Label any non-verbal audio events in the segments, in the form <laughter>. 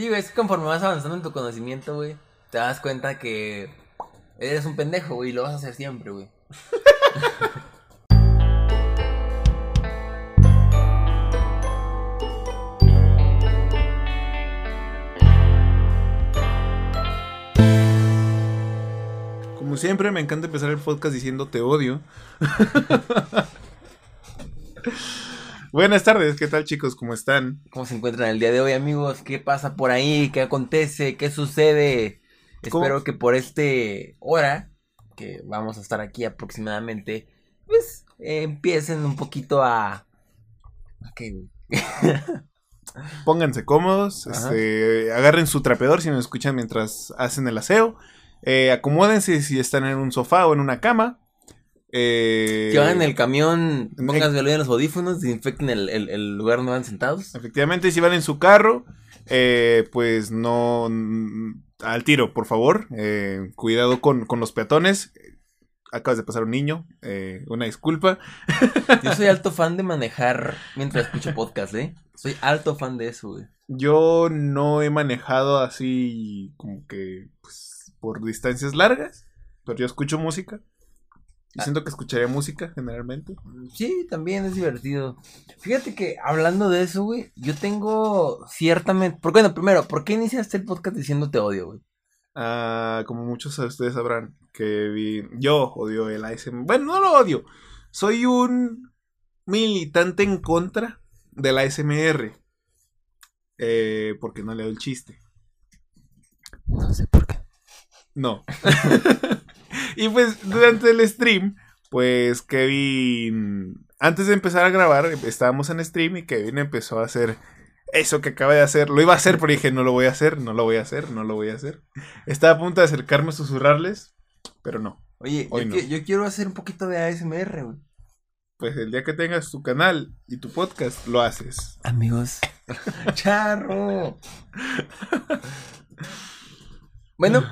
Sí, güey, es que conforme vas avanzando en tu conocimiento, güey, te das cuenta que eres un pendejo, güey, y lo vas a hacer siempre, güey. Como siempre, me encanta empezar el podcast diciendo te odio. <laughs> Buenas tardes, ¿qué tal chicos? ¿Cómo están? ¿Cómo se encuentran el día de hoy, amigos? ¿Qué pasa por ahí? ¿Qué acontece? ¿Qué sucede? ¿Cómo? Espero que por este hora, que vamos a estar aquí aproximadamente, pues eh, empiecen un poquito a... ¿A qué, güey? <laughs> Pónganse cómodos, este, agarren su trapeador si nos escuchan mientras hacen el aseo. eh, acomódense si están en un sofá o en una cama. Eh, Que van en el camión, en- pónganse en los audífonos, desinfecten el, el- el lugar donde van sentados. Efectivamente, si van en su carro, eh, pues no mm, al tiro, por favor. eh, cuidado con, con los peatones. Acabas de pasar un niño, eh, una disculpa. <laughs> Yo soy alto fan de manejar mientras escucho <laughs> podcast, ¿eh? Soy alto fan de eso, güey. Yo no he manejado así como que pues, por distancias largas, pero yo escucho música. Y siento que escucharía música generalmente. Sí, también es divertido. Fíjate que hablando de eso, güey, yo tengo ciertamente... Porque, bueno, primero, ¿por qué iniciaste el podcast diciendo te odio, güey? Ah, como muchos de ustedes sabrán, que vi- yo odio el ASMR. Bueno, no lo odio. Soy un militante en contra del ASMR. Eh, porque no le doy el chiste. No sé por qué. No. <laughs> y pues durante el stream, pues Kevin, antes de empezar a grabar, estábamos en stream y Kevin empezó a hacer eso que acaba de hacer. Lo iba a hacer, pero dije, no lo voy a hacer, no lo voy a hacer, no lo voy a hacer. Estaba a punto de acercarme a susurrarles, pero no. Oye, Hoy yo, no. yo quiero hacer un poquito de ASMR, güey. Pues el día que tengas tu canal y tu podcast, lo haces. Amigos. <laughs> Charro. bueno,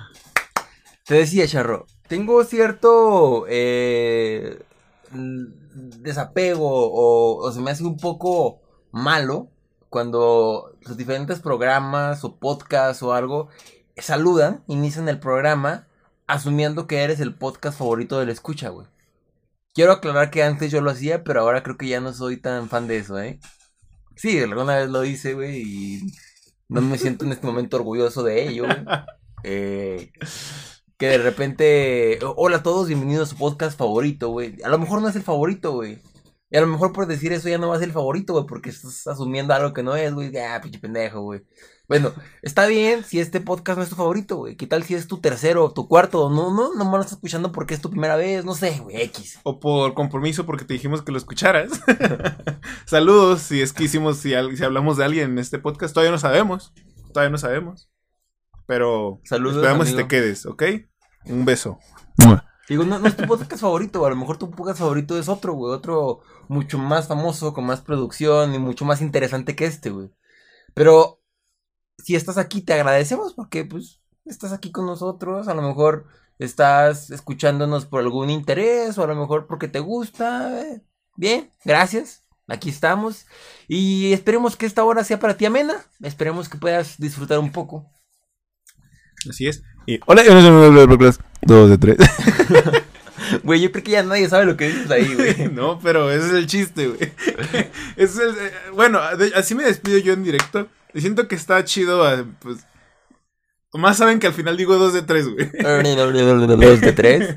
te decía, Charro. Tengo cierto eh, desapego o, o se me hace un poco malo cuando los diferentes programas o podcasts o algo saludan, inician el programa asumiendo que eres el podcast favorito del escucha, güey. Quiero aclarar que antes yo lo hacía, pero ahora creo que ya no soy tan fan de eso, ¿eh? Sí, alguna vez lo hice, güey, y no me siento en este momento orgulloso de ello, güey. <laughs> Eh, que de repente, hola a todos, bienvenidos a su podcast favorito, güey. A lo mejor no es el favorito, güey. Y a lo mejor por decir eso ya no va a ser el favorito, güey, porque estás asumiendo algo que no es, güey. Ah, pinche pendejo, güey. Bueno, está bien si este podcast no es tu favorito, güey. ¿Qué tal si es tu tercero tu cuarto? No, no, no me lo estás escuchando porque es tu primera vez, no sé, güey, X. O por compromiso porque te dijimos que lo escucharas. <laughs> Saludos, si es que hicimos, si, si hablamos de alguien en este podcast, todavía no sabemos. Todavía no sabemos. Pero Saludos, esperamos si amigo. te quedes, ¿ok? Un beso. Digo, no, no es tu podcast favorito. A lo mejor tu podcast favorito es otro, güey. Otro mucho más famoso, con más producción y mucho más interesante que este, güey. Pero si estás aquí, te agradecemos porque, pues, estás aquí con nosotros. A lo mejor estás escuchándonos por algún interés o a lo mejor porque te gusta. eh. Bien, gracias. Aquí estamos. Y esperemos que esta hora sea para ti amena. Esperemos que puedas disfrutar un poco. Así es. Y hola, yo no soy dos de tres. <laughs> Güey, yo creo que ya nadie sabe lo que dices ahí, güey. <laughs> no, pero ese es el chiste, güey. <laughs> Es el- eh, bueno, de- así me despido yo en directo. Y siento que está chido, eh, pues. Más saben que al final digo dos de tres, güey. Dos de tres.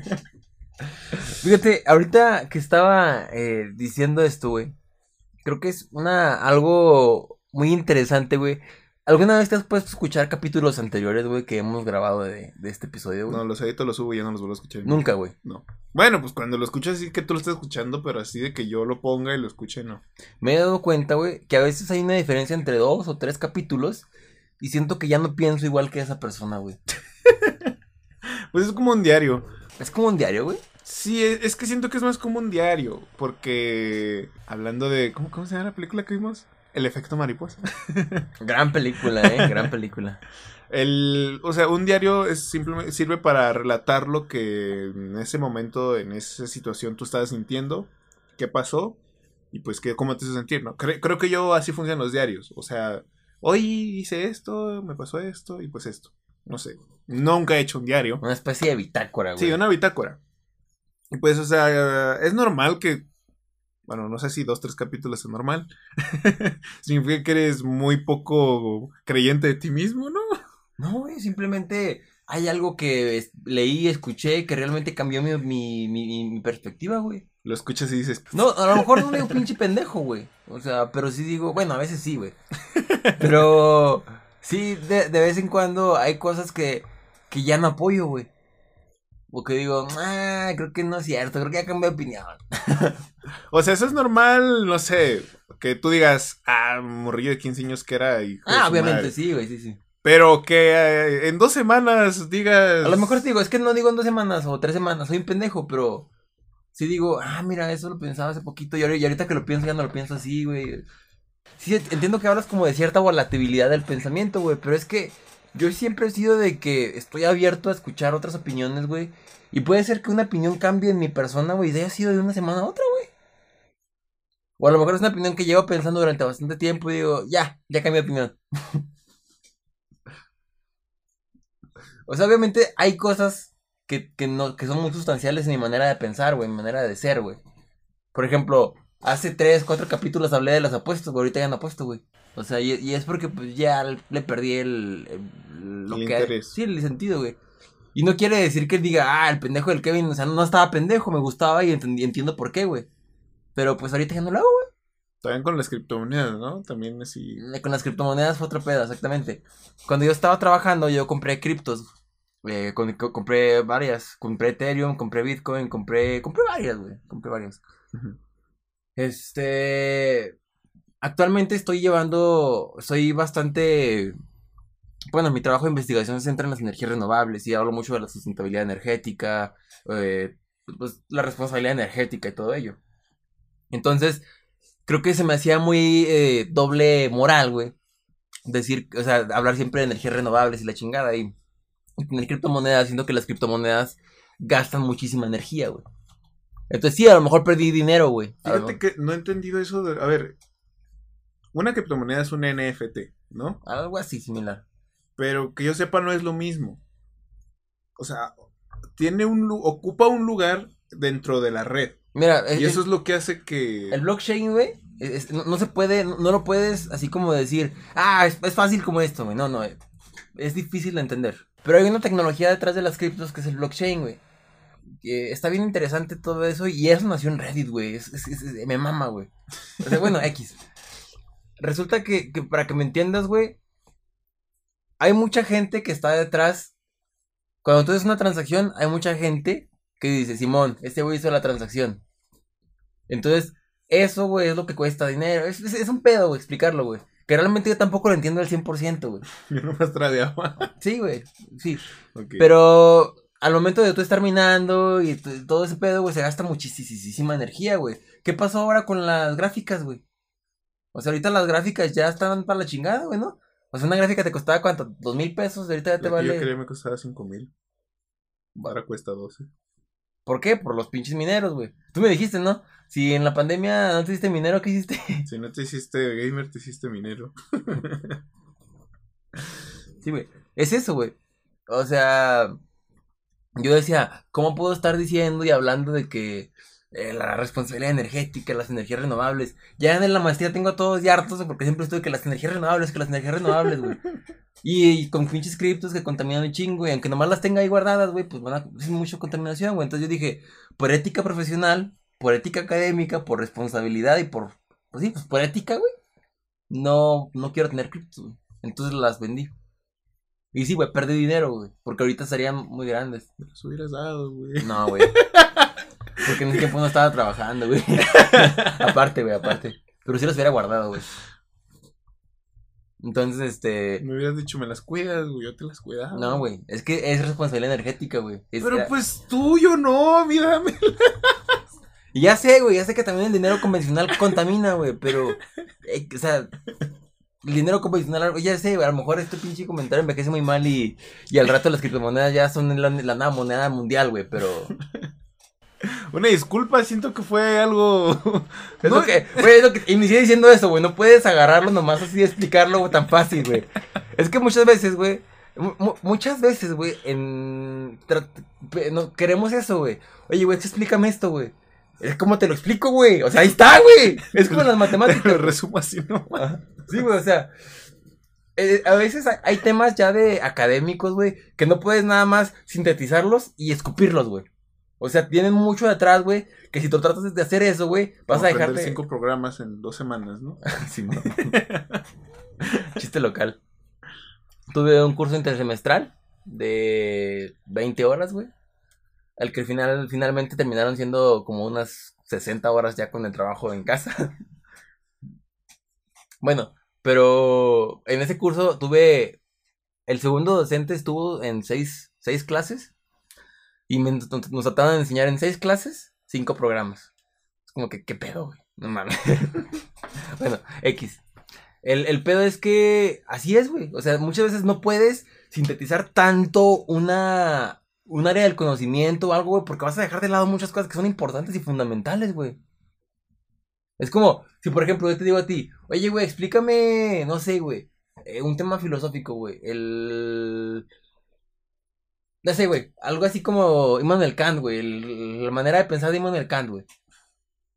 Fíjate, ahorita que estaba eh, diciendo esto, güey. Creo que es una algo muy interesante, güey. ¿Alguna vez te has puesto a escuchar capítulos anteriores, güey, que hemos grabado de, de este episodio, güey? No, los edito, los subo y ya no los vuelvo a escuchar. Nunca, güey. No. Bueno, pues cuando lo escuchas así que tú lo estás escuchando, pero así de que yo lo ponga y lo escuche, no. Me he dado cuenta, güey, que a veces hay una diferencia entre dos o tres capítulos y siento que ya no pienso igual que esa persona, güey. <laughs> Pues es como un diario. Es como un diario, güey. Sí, es, es que siento que es más como un diario. Porque hablando de. ¿Cómo, cómo se llama la película que vimos? El efecto mariposa. <laughs> Gran película, eh, gran película. El, o sea, un diario es simplemente sirve para relatar lo que en ese momento, en esa situación tú estabas sintiendo, qué pasó y pues que, cómo te hizo sentir, ¿no? Cre- creo que yo así funcionan los diarios. O sea, hoy hice esto, me pasó esto y pues esto. No sé. Nunca he hecho un diario. Una especie de bitácora, güey. Sí, una bitácora. Y pues, o sea, es normal que. Bueno, no sé si dos, tres capítulos es normal. <laughs> Significa que eres muy poco creyente de ti mismo, ¿no? No, güey, simplemente hay algo que leí, escuché, que realmente cambió mi, mi, mi, mi perspectiva, güey. Lo escuchas y dices, No, a lo mejor no digo pinche pendejo, güey. O sea, pero sí digo, bueno, a veces sí, güey. <laughs> Pero sí, de, de vez en cuando hay cosas que, que ya no apoyo, güey. O que digo, ah, creo que no es cierto, creo que ya cambié de opinión. <laughs> O sea, eso es normal, no sé, que tú digas, ah, morrillo de 15 años que era. hijo Ah, obviamente madre". sí, güey, sí, sí. Pero que eh, en dos semanas digas. A lo mejor te digo, es que no digo en dos semanas o tres semanas, soy un pendejo, pero sí digo, ah, mira, eso lo pensaba hace poquito y ahorita que lo pienso ya no lo pienso así, güey. Sí, entiendo que hablas como de cierta volatilidad del pensamiento, güey, pero es que yo siempre he sido de que estoy abierto a escuchar otras opiniones, güey. Y puede ser que una opinión cambie en mi persona, güey, y haya sido de una semana a otra, güey. O a lo mejor es una opinión que llevo pensando durante bastante tiempo y digo, ya, ya cambié de opinión. <laughs> O sea, obviamente hay cosas que, que, no, que son muy sustanciales en mi manera de pensar, güey, en mi manera de ser, güey. Por ejemplo, hace tres, cuatro capítulos hablé de las apuestas, güey, ahorita ya no apuesto, güey. O sea, y, y es porque pues ya le perdí el, el- lo El que interés. sí, el sentido, güey. Y no quiere decir que él diga, ah, el pendejo del Kevin, o sea, no, estaba pendejo, me gustaba y entiendo por qué, güey. Pero pues ahorita ya no lo hago, güey. También con las criptomonedas, ¿no? También así. Con las criptomonedas fue otro pedo, exactamente. Cuando yo estaba trabajando, yo compré criptos. Eh, con- co- compré varias. Compré Ethereum, compré Bitcoin, compré. Compré varias, güey. Compré varias. Este. Actualmente estoy llevando. Soy bastante. Bueno, mi trabajo de investigación se centra en las energías renovables y hablo mucho de la sustentabilidad energética, eh, pues la responsabilidad energética y todo ello. Entonces, creo que se me hacía muy eh, doble moral, güey. Decir, o sea, hablar siempre de energías renovables y la chingada y, y tener criptomonedas, siendo que las criptomonedas gastan muchísima energía, güey. Entonces sí, a lo mejor perdí dinero, güey. Fíjate que no he entendido eso de. A ver. Una criptomoneda es un NFT, ¿no? Algo así similar. Pero que yo sepa, no es lo mismo. O sea, tiene un ocupa un lugar dentro de la red. Mira, Y es- eso es lo que hace que. El blockchain, güey, no, no se puede, no, no lo puedes así como decir, ah, es, es fácil como esto, güey. No, no, eh, es difícil de entender. Pero hay una tecnología detrás de las criptos que es el blockchain, güey. Está bien interesante todo eso y eso nació en Reddit, güey. Es, es- es- me mama, güey. O sea, bueno, <laughs> X. Resulta que, que para que me entiendas, güey, hay mucha gente que está detrás. Cuando tú haces una transacción, hay mucha gente que dice, Simón, este güey hizo la transacción. Entonces, eso, güey, es lo que cuesta dinero. Es, es, es un pedo, güey, explicarlo, güey. Que realmente yo tampoco lo entiendo al 100%, güey. <laughs> Yo nomás tradeaba. Sí, güey, sí. Pero al momento de tú estar minando y todo ese pedo, güey, se gasta muchísima energía, güey. ¿Qué pasó ahora con las gráficas, güey? O sea, ahorita las gráficas ya están para la chingada, güey, ¿no? O sea, una gráfica te costaba cuánto, dos mil pesos, ahorita ya te La que yo vale. quería me costaba 5 mil. Ahora cuesta 12. ¿Por qué? Por los pinches mineros, güey. Tú me dijiste, ¿no? Si en la pandemia no te hiciste minero, ¿qué hiciste? <laughs> Si no te hiciste gamer, te hiciste minero. <laughs> Sí, güey. Es eso, güey. O sea, yo decía, ¿cómo puedo estar diciendo y hablando de que eh, la responsabilidad energética, las energías renovables? Ya en la maestría tengo a todos ya hartos porque siempre estoy que las energías renovables, que las energías renovables, güey. <laughs> Y, y con pinches criptos que contaminan un chingo, y aunque nomás las tenga ahí guardadas, güey, pues van a es mucha contaminación, güey. Entonces yo dije, por ética profesional, por ética académica, por responsabilidad y por, pues sí, pues por ética, güey. No, no quiero tener criptos, güey. Entonces las vendí. Y sí, güey, perdí dinero, güey. Porque ahorita estarían muy grandes. Me los hubieras dado, güey. No, güey. <laughs> Porque en ese tiempo no estaba trabajando, güey. <laughs> aparte, güey, aparte. Pero sí los hubiera guardado, güey. Entonces, este. Me hubieras dicho, me las cuidas, güey. Yo te las cuidaba. No, güey. Es que es responsabilidad energética, güey. Es- Pero pues tuyo no, mírame. Y ya sé, güey. Ya sé que también el dinero convencional contamina, güey. Pero. eh, o sea. El dinero convencional, ya sé, güey, a lo mejor este pinche comentario envejece muy mal y, y al rato las criptomonedas ya son la, la nueva moneda mundial, güey, pero... Una disculpa, siento que fue algo. Es <laughs> No, lo que, güey, es lo que inicié diciendo eso, güey. No puedes agarrarlo nomás así y explicarlo tan fácil, güey. Es que muchas veces, güey. mu- mu- muchas veces, güey, en. no, queremos eso, güey. Oye, güey, explícame esto, güey. Es como te lo explico, güey. O sea, ahí está, güey. Es como en las matemáticas. Lo resumo así, ¿no? Ajá. Sí, güey, o sea. eh, a veces hay, hay temas ya de académicos, güey, que no puedes nada más sintetizarlos y escupirlos, güey. O sea, tienen mucho detrás, güey, que si tú tratas de hacer eso, güey, vas Como a dejarte... cinco programas en dos semanas, ¿no? <laughs> Sí, no. <laughs> Chiste local. Tuve un curso intersemestral de 20 horas, güey. Al que al final, finalmente terminaron siendo como unas 60 horas ya con el trabajo en casa. <laughs> bueno, pero en ese curso tuve. El segundo docente estuvo en seis, seis clases. Y nos trataban de enseñar en seis clases, cinco programas. Es como que, ¿qué pedo, güey? No mames. <laughs> bueno, X. El, el pedo es que así es, güey. O sea, muchas veces no puedes sintetizar tanto una, un área del conocimiento o algo, güey, porque vas a dejar de lado muchas cosas que son importantes y fundamentales, güey. Es como, si por ejemplo yo te digo a ti, oye, güey, explícame, no sé, güey, eh, un tema filosófico, güey, el... No sé, güey, algo así como Immanuel Kant, güey, la manera de pensar de Immanuel Kant, güey.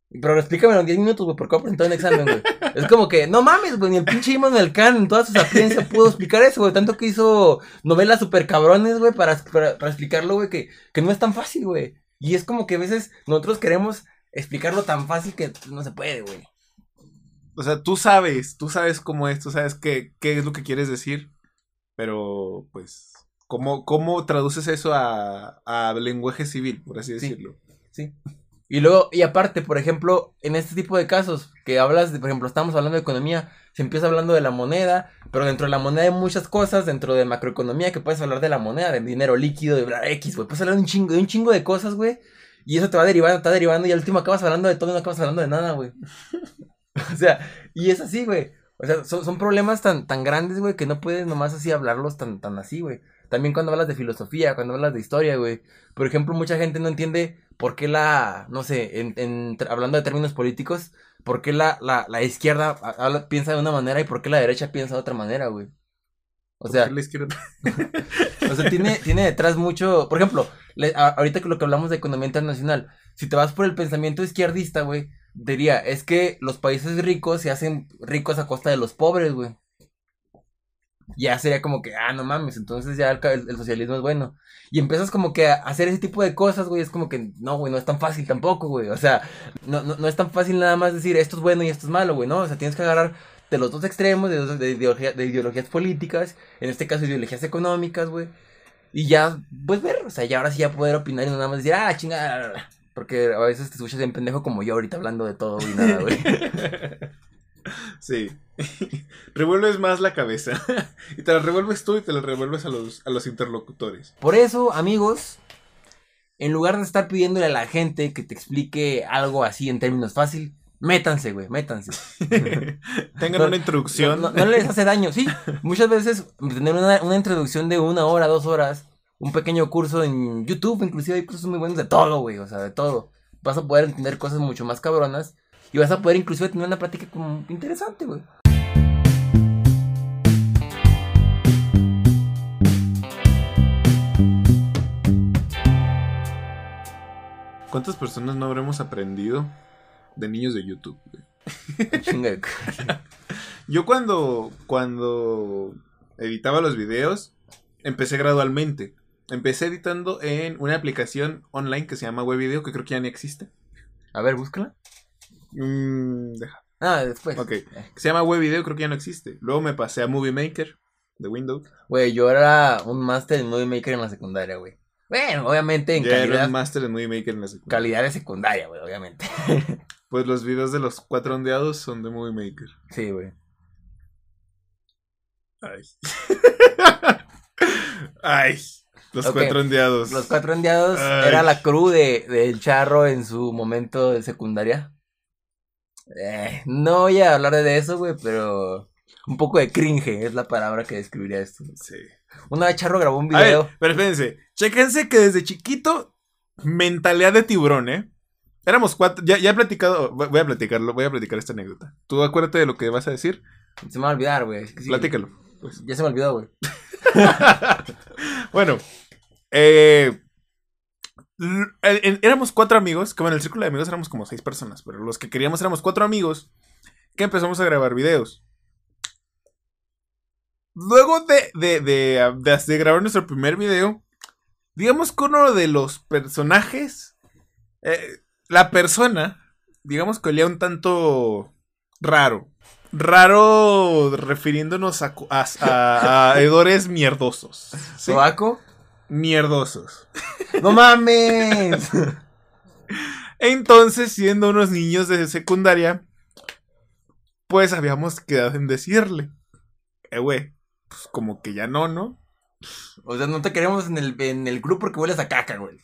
Pero explícamelo en 10 minutos, güey, porque voy a presentar un examen, güey. <laughs> Es como que, no mames, güey, ni el pinche Immanuel Kant en toda su sapiencia pudo explicar eso, güey. Tanto que hizo novelas super cabrones, güey, para, para, para explicarlo, güey, que, que no es tan fácil, güey. Y es como que a veces nosotros queremos explicarlo tan fácil que no se puede, güey. O sea, tú sabes, tú sabes cómo es, tú sabes qué, qué es lo que quieres decir, pero pues, ¿cómo, cómo traduces eso a, a lenguaje civil, por así Sí. decirlo? Sí. Y luego, y aparte, por ejemplo, en este tipo de casos que hablas, de, por ejemplo, estamos hablando de economía, se empieza hablando de la moneda, pero dentro de la moneda hay muchas cosas, dentro de macroeconomía, que puedes hablar de la moneda, de dinero líquido, de bla, X, güey, puedes hablar de un chingo, de un chingo de cosas, güey, y eso te va derivando, te va derivando, y al último acabas hablando de todo y no acabas hablando de nada, güey. <laughs> o sea, y es así, güey. O sea, son, son problemas tan, tan grandes, güey, que no puedes nomás así hablarlos tan, tan así, güey. También cuando hablas de filosofía, cuando hablas de historia, güey. Por ejemplo, mucha gente no entiende por qué la, no sé, en, en- hablando de términos políticos, por qué la, la, la izquierda habla- piensa de una manera y por qué la derecha piensa de otra manera, güey. O sea, <laughs> o sea, tiene, tiene detrás mucho. Por ejemplo, le- a- ahorita que lo que hablamos de economía internacional, si te vas por el pensamiento izquierdista, güey, diría, es que los países ricos se hacen ricos a costa de los pobres, güey. Ya sería como que, ah, no mames, entonces ya el, socialismo es bueno. Y empiezas como que a hacer ese tipo de cosas, güey, es como que, no, güey, no es tan fácil tampoco, güey. O sea, no, no, no es tan fácil nada más decir esto es bueno y esto es malo, güey, ¿no? O sea, tienes que agarrar de los dos extremos, de, de ideologías políticas, en este caso ideologías económicas, güey. Y ya, pues ver, o sea, ya ahora sí ya poder opinar y no nada más decir, ah, chingada. Porque a veces te escuchas bien pendejo como yo ahorita hablando de todo y nada, güey. <laughs> Sí. <laughs> revuelves más la cabeza. <laughs> y te la revuelves tú y te la revuelves a los, a los interlocutores. Por eso, amigos, en lugar de estar pidiéndole a la gente que te explique algo así en términos fácil, métanse, güey, métanse. <laughs> Tengan No, una introducción. No, no- no les hace daño, sí. Muchas veces tener una, una introducción de una hora, dos horas, un pequeño curso en YouTube, inclusive hay cursos muy buenos de todo, güey, o sea, de todo. Vas a poder entender cosas mucho más cabronas y vas a poder inclusive tener una plática como interesante, güey. ¿Cuántas personas no habremos aprendido de niños de YouTube? güey? <laughs> <laughs> Yo cuando, cuando editaba los videos, empecé gradualmente. Empecé editando en una aplicación online que se llama Webvideo, que creo que ya ni existe. A ver, búscala. Mm, deja. Ah, después. Ok. Que se llama Webvideo, creo que ya no existe. Luego me pasé a Movie Maker de Windows. Güey, yo era un máster en Movie Maker en la secundaria, güey. Bueno, obviamente en Ya era calidad, un máster en Movie Maker en la secundaria. calidad de secundaria, güey, obviamente. <laughs> Pues los videos de los cuatro ondeados son de Movie Maker. Sí, güey. Ay. <laughs> Ay. Los cuatro ondeados. Los cuatro enviados Ay. era la crew de, del charro en su momento de secundaria. Eh, no voy a hablar de eso, güey, pero un poco de cringe es la palabra que describiría esto. Sí. Una vez Charro grabó un A ver, video. pero espérense. Chéquense que desde chiquito, mentalidad de tiburón, ¿eh? Éramos cuatro. Ya, ya he platicado. Voy a platicarlo. Voy a platicar esta anécdota. Tú acuérdate de lo que vas a decir. Se me va a olvidar, güey. Sí, Platícalo. Pues. Ya se me olvidó, güey. <laughs> bueno. Eh, éramos cuatro amigos. Como en el círculo de amigos éramos como seis personas. Pero los que queríamos éramos cuatro amigos. Que empezamos a grabar videos. Luego de, de, de, de grabar nuestro primer video. Digamos que uno de los personajes. Eh, la persona, digamos que olía un tanto raro. Raro refiriéndonos a, a, hedores <laughs> mierdosos. ¿Sí? ¿Sobaco? Mierdosos. <laughs> ¡No mames! Entonces, siendo unos niños de secundaria, pues habíamos quedado en decirle. Eh, güey, pues como que ya no, ¿no? O sea, no te queremos en el, en el grupo porque hueles a caca, güey.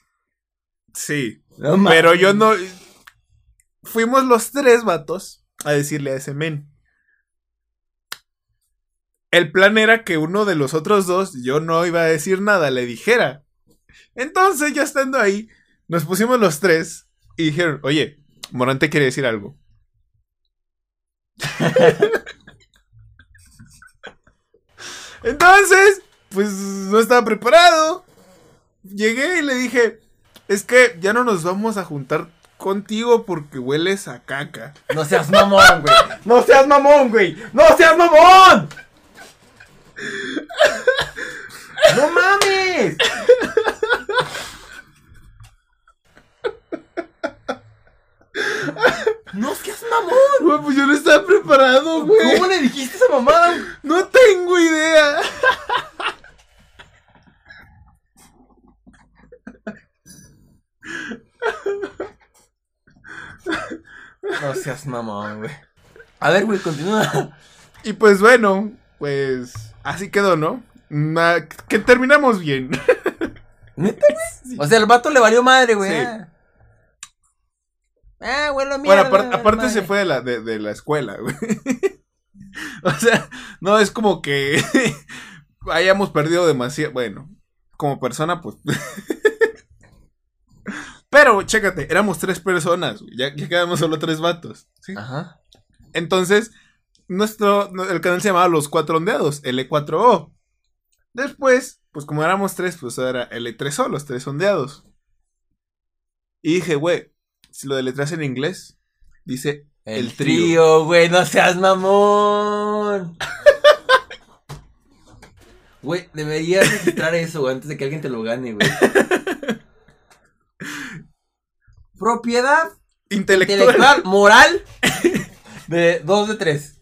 Sí. pero yo no. Fuimos los tres vatos a decirle a ese men. El plan era que uno de los otros dos, yo no iba a decir nada, le dijera. Entonces, ya estando ahí, nos pusimos los tres y dijeron, oye, Morante quiere decir algo. <laughs> Entonces, pues no estaba preparado. Llegué y le dije, es que ya no nos vamos a juntar contigo porque hueles a caca. No seas mamón, güey. No seas mamón, güey. No seas mamón. No mames. No seas mamón. Güey, pues yo no estaba preparado, güey. ¿Cómo le dijiste esa mamada? No tengo idea. No seas mamón, güey. A ver, güey, continúa. Y pues bueno, pues así quedó, ¿no? que terminamos bien. ¿Neta, güey? <laughs> O sea, el vato le valió madre, güey. Ah, ah güey, lo Bueno, aparte se fue de la, de la escuela, güey. <laughs> o sea, no es como que <laughs> hayamos perdido demasiado. Bueno, como persona, pues. Pero, chécate, éramos tres personas, ya, ya quedamos solo tres vatos. ¿sí? Ajá. Entonces, nuestro, el canal se llamaba Los Cuatro Ondeados, L4O. Después, pues como éramos tres, pues era L3O, los tres ondeados. Y dije, güey, si lo deletras en inglés, dice el, trío, güey, no seas mamón. <laughs> Güey, deberías registrar eso, güey, antes de que alguien te lo gane, güey. <laughs> propiedad intelectual, moral <laughs> de 2 de 3.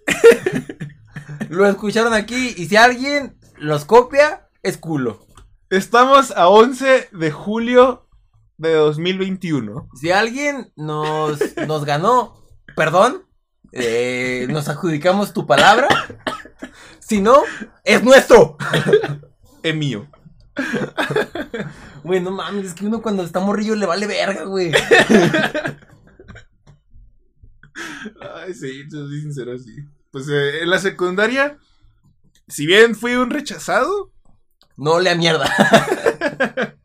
<laughs> Lo escucharon aquí y si alguien los copia, es culo. Estamos a 11 de julio de 2021. Si alguien nos, nos ganó, perdón, eh, nos adjudicamos tu palabra. Si no, es nuestro. Es mío. Güey, no mames, es que uno cuando está morrillo le vale verga, güey. <laughs> Ay, sí, te soy sincero, sí. Pues eh, en la secundaria, si bien fui un rechazado, no le a mierda. <laughs>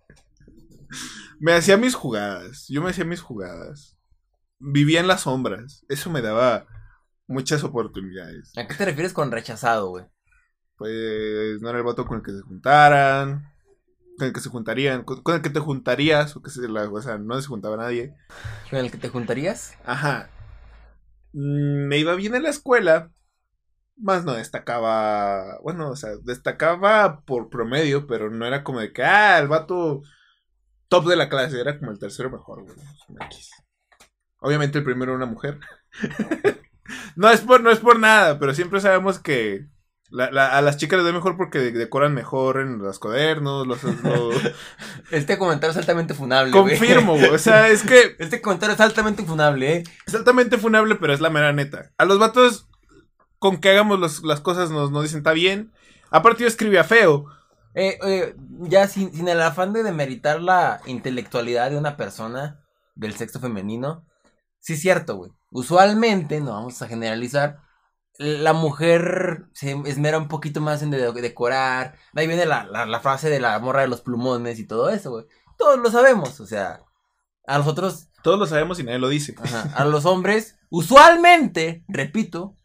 me hacía mis jugadas. Yo me hacía mis jugadas. Vivía en las sombras. Eso me daba muchas oportunidades. ¿A qué te refieres con rechazado, güey? Pues no era el voto con el que se juntaran con el que se juntarían, con, el que te juntarías, o, que se, la, o sea, no se juntaba nadie. ¿Con el que te juntarías? Ajá. Mm, me iba bien en la escuela, más no destacaba, bueno, o sea, destacaba por promedio, pero no era como de que, ah, el vato top de la clase, era como el tercero mejor, güey. Obviamente el primero una mujer. <laughs> no es por, no es por nada, pero siempre sabemos que a las chicas les doy mejor porque decoran mejor en los cuadernos. Los, <laughs> Este comentario es altamente funable. Confirmo, güey. O sea, es que. <laughs> Este comentario es altamente funable, ¿eh? Es altamente funable, pero es la mera neta. A los vatos, con que hagamos las cosas, nos, nos dicen, está bien. Aparte, yo escribía feo. Eh, eh, ya sin, sin el afán de demeritar la intelectualidad de una persona del sexo femenino. Sí, es cierto, güey. Usualmente, no vamos a generalizar la mujer se esmera un poquito más en decorar. Ahí viene la, frase de la morra de los plumones y todo eso, güey. Todos lo sabemos, o sea. A los otros, Todos lo sabemos y nadie lo dice. ajá, a los hombres, usualmente, repito,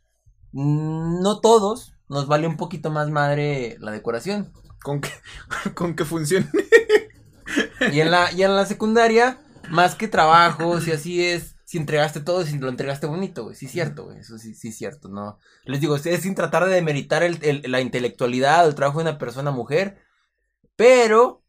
no todos, nos vale un poquito más madre la decoración. Con que, <laughs> con que funcione. Y en la, y en la secundaria, más que trabajos y así es, si entregaste todo, si lo entregaste bonito, güey. Sí, es cierto, güey. Eso sí, sí es cierto, ¿no? Les digo, es sin tratar de demeritar el, el- la intelectualidad o el trabajo de una persona mujer, pero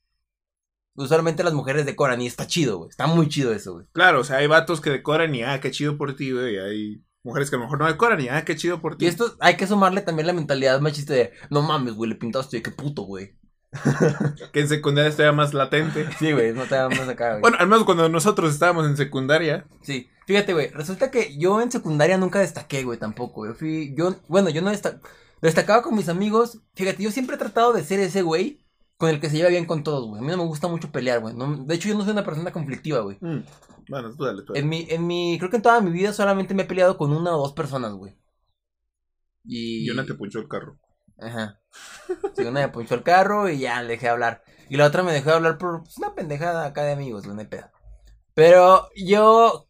usualmente las mujeres decoran y está chido, güey. Está muy chido eso, güey. Claro, o sea, hay vatos que decoran y ah, qué chido por ti, güey. Y hay mujeres que a lo mejor no decoran y ah, qué chido por ti. Y esto hay que sumarle también la mentalidad machista de, no mames, güey, le pintaste, qué puto, güey. <laughs> Que en secundaria estaba más latente. Sí, güey, no te damos acá, güey. Bueno, al menos cuando nosotros estábamos en secundaria. Sí, fíjate, güey, resulta que yo en secundaria nunca destaqué, güey, tampoco. Yo fui, yo, bueno, yo no desta- destacaba con mis amigos. Fíjate, yo siempre he tratado de ser ese güey con el que se lleva bien con todos, güey. A mí no me gusta mucho pelear, güey. No- de hecho, yo no soy una persona conflictiva, güey. Mm, Bueno, tú dale, tú dale. En mi, en mi, creo que en toda mi vida solamente me he peleado con una o dos personas, güey. Y... Una te punchó el carro. Ajá. Sí, una me punchó el carro y ya le dejé hablar. Y la otra me dejó de hablar por pues, una pendejada acá de amigos, no hay pedo. Pero yo,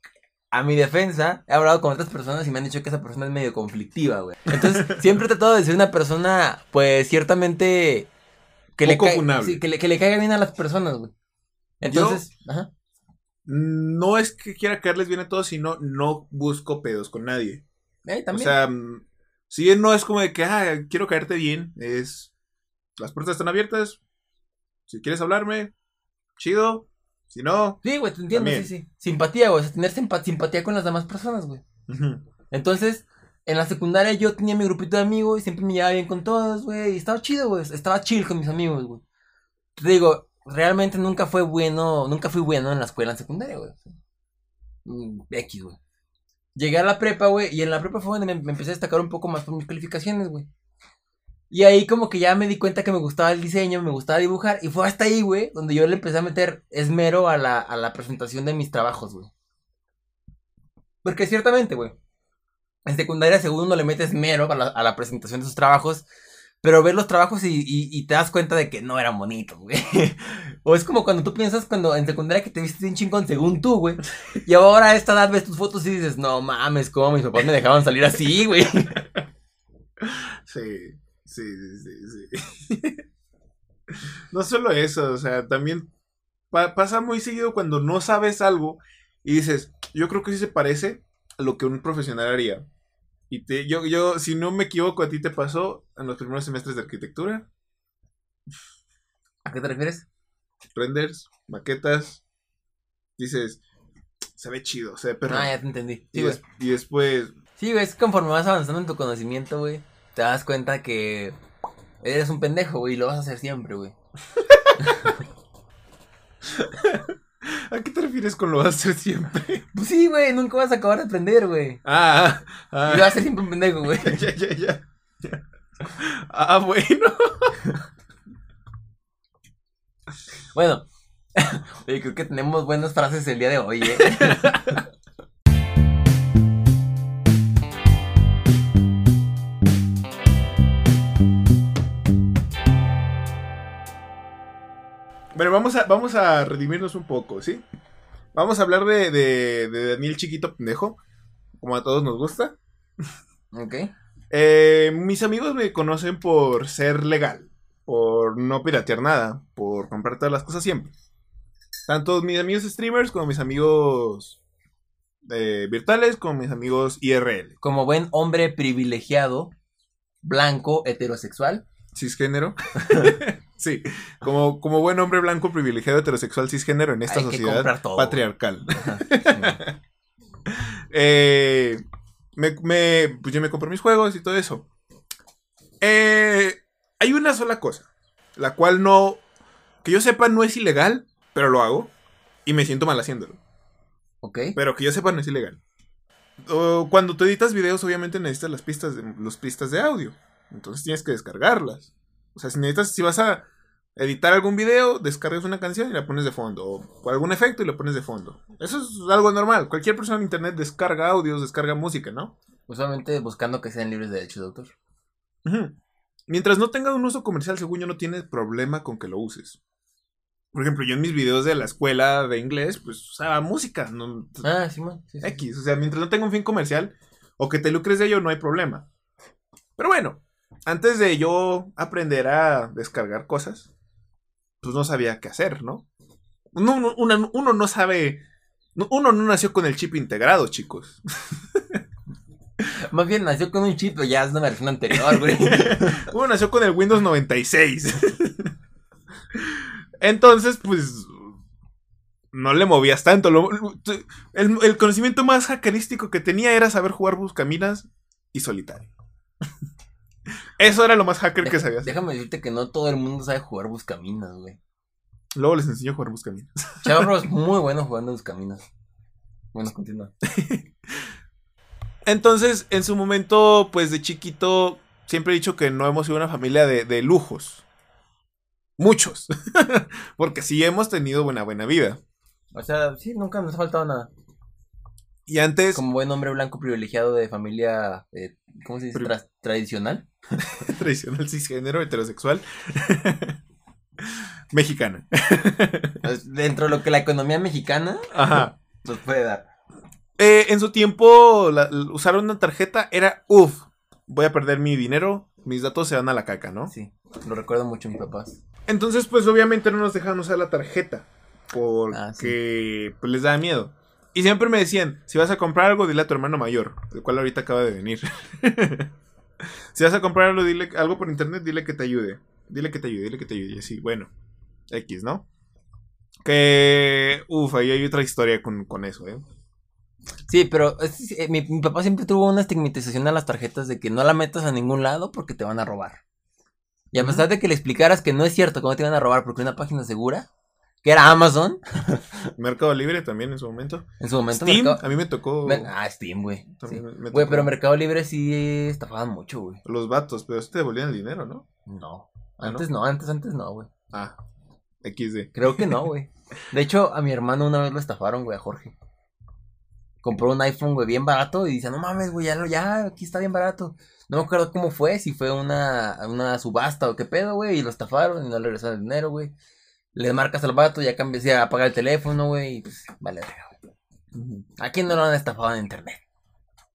a mi defensa, he hablado con otras personas y me han dicho que esa persona es medio conflictiva, güey. Entonces, <laughs> siempre he tratado de ser una persona, pues, ciertamente... Que, le, Poco ca- funable. sí, que, le, que le caiga bien a las personas, güey. Entonces, ajá. No es que quiera caerles bien a todos, sino no busco pedos con nadie. Eh, O también. sea, mm, si no es como de que, ah, quiero caerte bien, es... Las puertas están abiertas. Si quieres hablarme, chido. Si no... sí, güey, te entiendo, también. sí, sí. Simpatía, güey. O sea, tener simpa- simpatía con las demás personas, güey. Entonces, en la secundaria yo tenía mi grupito de amigos y siempre me llevaba bien con todos, güey. Y estaba chido, güey. Estaba chill con mis amigos, güey. Te digo, realmente nunca fue bueno, nunca fui bueno en la escuela en secundaria, güey. Mm, X, güey. Llegué a la prepa, güey, y en la prepa fue donde me, empecé a destacar un poco más por mis calificaciones, güey. Y ahí como que ya me di cuenta que me gustaba el diseño, me gustaba dibujar, y fue hasta ahí, güey, donde yo le empecé a meter esmero a la, a la presentación de mis trabajos, güey. Porque ciertamente, güey, en secundaria según uno le mete esmero a la, a la presentación de sus trabajos, pero ves los trabajos y, te das cuenta de que no eran bonitos, güey. <laughs> o es como cuando tú piensas cuando en secundaria que te viste bien chingón según tú, güey. Y ahora a esta edad ves tus fotos y dices, no mames, cómo mis papás me dejaban salir así, güey. <laughs> Sí, sí, sí, sí. sí. <laughs> no solo eso, o sea, también pa- pasa muy seguido cuando no sabes algo y dices, yo creo que sí se parece a lo que un profesional haría. Y te, yo, yo, si no me equivoco, a ti te pasó en los primeros semestres de arquitectura, ¿A qué te refieres? renders, maquetas, dices, se ve chido, se ve perro. Ah, ya te entendí. y, Sí, güey. des- y después, Sí, güey, es que conforme vas avanzando en tu conocimiento, güey, te das cuenta que eres un pendejo, güey, y lo vas a hacer siempre, güey. <laughs> <laughs> ¿a qué te refieres con lo vas a hacer siempre? <laughs> Pues sí, güey, nunca vas a acabar de aprender, güey. Ah, ah, Y vas a ser siempre un pendejo, güey. <laughs> ya, ya, ya, ya. Ah, bueno. Bueno, oye, creo que tenemos buenas frases el día de hoy, ¿eh? Bueno, vamos a, vamos a redimirnos un poco, ¿sí? Vamos a hablar de, de, de Daniel Chiquito Pendejo, como a todos nos gusta. ok. Eh, mis amigos me conocen por ser legal, por no piratear nada, por comprar todas las cosas siempre. Tanto mis amigos streamers como mis amigos eh, virtuales, como mis amigos IRL. Como buen hombre privilegiado, blanco, heterosexual. Cisgénero. <laughs> sí, como, como buen hombre blanco privilegiado heterosexual cisgénero en esta Hay sociedad todo. patriarcal. <laughs> Sí. Eh, me, me- pues yo me compro mis juegos y todo eso. Eh, hay una sola cosa, la cual no, que yo sepa no es ilegal, pero lo hago y me siento mal haciéndolo. ok. Pero que yo sepa no es ilegal. O cuando tú editas videos, obviamente necesitas las pistas de, los pistas de audio. Entonces tienes que descargarlas. O sea, si necesitas, si vas a editar algún video, descargas una canción y la pones de fondo. O, algún efecto y lo pones de fondo. Eso es algo normal. Cualquier persona en internet descarga audios, descarga música, ¿no? Usualmente buscando que sean libres de derechos de autor. Ujú. Mientras no tenga un uso comercial, según yo, no tienes problema con que lo uses. por ejemplo, yo en mis videos de la escuela de inglés, pues usaba música, no, Ah, sí. Sí, sí. X. O sea, mientras no tenga un fin comercial o que te lucres de ello, no hay problema. Pero bueno, antes de yo aprender a descargar cosas, pues no sabía qué hacer, ¿no? Uno, uno- uno- uno no sabe. no- Uno no nació con el chip integrado, chicos. <laughs> Más bien nació con un chip, pero ya es una versión anterior, güey. <laughs> Uno nació con el Windows 96. <laughs> Entonces, pues. No le movías tanto. lo- el, el conocimiento más hackerístico que tenía era saber jugar Buscaminas y solitario. Eso era lo más hacker que sabía hacer. Déjame decirte que no todo el mundo sabe jugar buscaminas, güey. Luego les enseño a jugar Buscaminas. <laughs> Chavarro es muy bueno jugando buscaminas. Bueno, continúa. <laughs> Entonces, en su momento, pues de chiquito, siempre he dicho que no hemos sido una familia de, de lujos. Muchos. <laughs> Porque sí hemos tenido buena, buena vida. O sea, sí, nunca nos ha faltado nada. Y antes, Como buen hombre blanco privilegiado de familia, eh, ¿cómo se dice? Tra- tradicional. <laughs> tradicional cisgénero heterosexual. <laughs> Mexicana. Pues, dentro de lo que la economía mexicana Ajá. nos puede dar. Eh, en su tiempo, la- usar una tarjeta era, uff, voy a perder mi dinero, mis datos se van a la caca, ¿no? Sí, lo recuerdo mucho mis papás. Entonces, pues obviamente no nos dejaban usar la tarjeta. Porque Ah, sí. pues, les daba miedo. Y siempre me decían, si vas a comprar algo, dile a tu hermano mayor, el cual ahorita acaba de venir. <laughs> si vas a comprar algo, dile algo por internet, dile que te ayude. Dile que te ayude, dile que te ayude. Y así, bueno, X, ¿no? Que, uff, ahí hay otra historia con, con eso, ¿eh? Sí, pero es- eh, mi, mi papá siempre tuvo una estigmatización a las tarjetas de que no la metas a ningún lado porque te van a robar. Y a pesar de que le explicaras que no es cierto que no te van a robar porque una página segura, que era Amazon, <laughs> Mercado Libre también en su momento. en su momento Steam, Mercado- a mí me tocó Ah, Steam, güey. sí. Me- Güey, pero Mercado Libre sí estafaban mucho, güey. los vatos, pero sí te devolvían el dinero, ¿no? No. Ah, ¿no? Antes no, antes, antes no, güey. Ah, XD. Creo que no, <laughs> güey. De hecho, a mi hermano una vez lo estafaron, güey, a Jorge. Compró un iPhone, güey, bien barato y dice, no mames, güey, ya, lo- ya, aquí está bien barato. No me acuerdo cómo fue, si fue una, una subasta o qué pedo, güey, y lo estafaron y no le regresaron el dinero, güey. Le marcas al vato, ya cambias, ya apaga el teléfono, güey, y pues, vale. ¿A quién no lo han estafado en internet?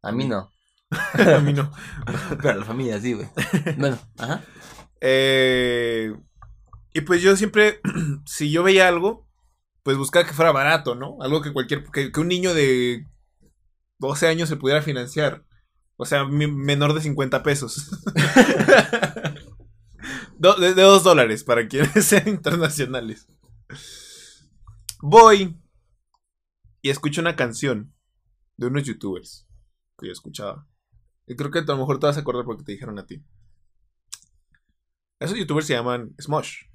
A mí no, <laughs> a mí no. <laughs> pero a la familia sí, güey. <laughs> Bueno, ajá. Eh, y pues yo siempre, <clears throat> si yo veía algo, pues buscaba que fuera barato, ¿no? Algo que cualquier, que, que un niño de 12 años se pudiera financiar. O sea, mi- menor de 50 pesos. Do- de, de 2 dólares para quienes <laughs> sean internacionales. Voy y escucho una canción de unos youtubers que yo escuchaba. Y creo que a lo mejor te vas a acordar porque te dijeron a ti. Esos youtubers se llaman Smosh.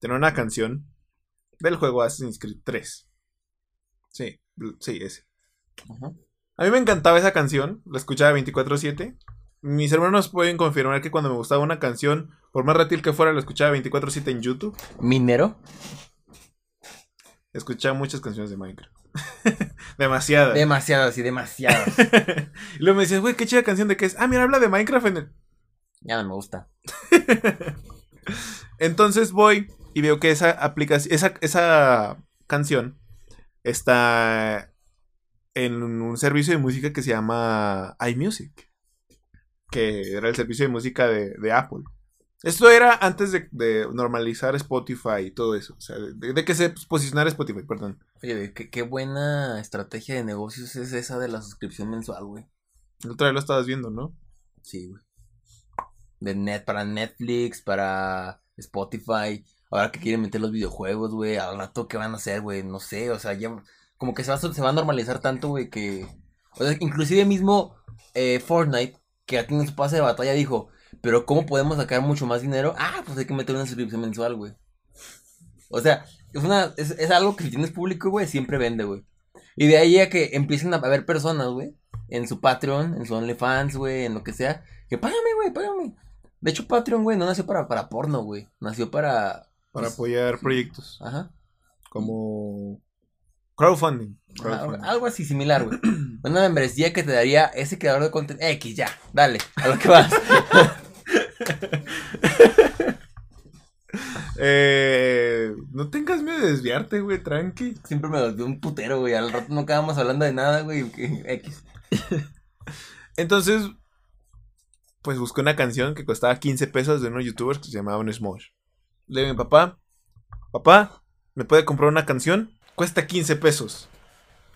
Tienen una canción del juego Assassin's Creed 3. Sí, sí, ese. A mí me encantaba esa canción, la escuchaba 24/7. Mis hermanos pueden confirmar que cuando me gustaba una canción, por más retil que fuera, la escuchaba 24/7 en YouTube. Minero. Escuchaba muchas canciones de Minecraft. <laughs> Demasiadas. Demasiadas y demasiadas. <laughs> y luego me decías, güey, qué chida canción de qué es. Ah, mira, habla de Minecraft en el... ya no me gusta. <laughs> Entonces voy y veo que esa aplicación, esa, esa canción está en un servicio de música que se llama iMusic, que era el servicio de música de, de Apple. Esto era antes de, de normalizar Spotify y todo eso, o sea, de, de que se posicionara Spotify, perdón. Oye, qué, qué buena estrategia de negocios es esa de la suscripción mensual, güey. La otra vez lo estabas viendo, ¿no? Sí, güey. De net, para Netflix, para Spotify. Ahora que quieren meter los videojuegos, güey. Al rato, ¿qué van a hacer, güey? No sé, o sea, ya. Como que se va, a- se va a normalizar tanto, güey, que. O sea, inclusive mismo eh, Fortnite, que ya tiene su pase de batalla, dijo. Pero ¿cómo podemos sacar mucho más dinero? Ah, pues hay que meter una suscripción mensual, güey. O sea, es, una, es, es algo que si tienes público, güey, siempre vende, güey. Y de ahí a que empiecen a haber personas, güey, en su Patreon, en su OnlyFans, güey, en lo que sea, que págame, güey, págame. De hecho, Patreon, güey, no nació para, para porno, güey. Nació para. Para pues, apoyar proyectos Ajá. como crowdfunding. Crowdfunding. Algo así similar, güey. <clears throat> Una membresía que te daría ese creador de contenido. X, ya, dale, a lo que vas. <laughs> Eh, No tengas miedo de desviarte, güey, tranqui. Siempre me volvió un putero, güey. Al rato no acabamos hablando de nada, güey. X. <laughs> Entonces, pues busqué una canción que costaba 15 pesos de unos youtubers que se llamaban Smosh. Le digo a mi papá, papá, ¿me puede comprar una canción? Cuesta 15 pesos.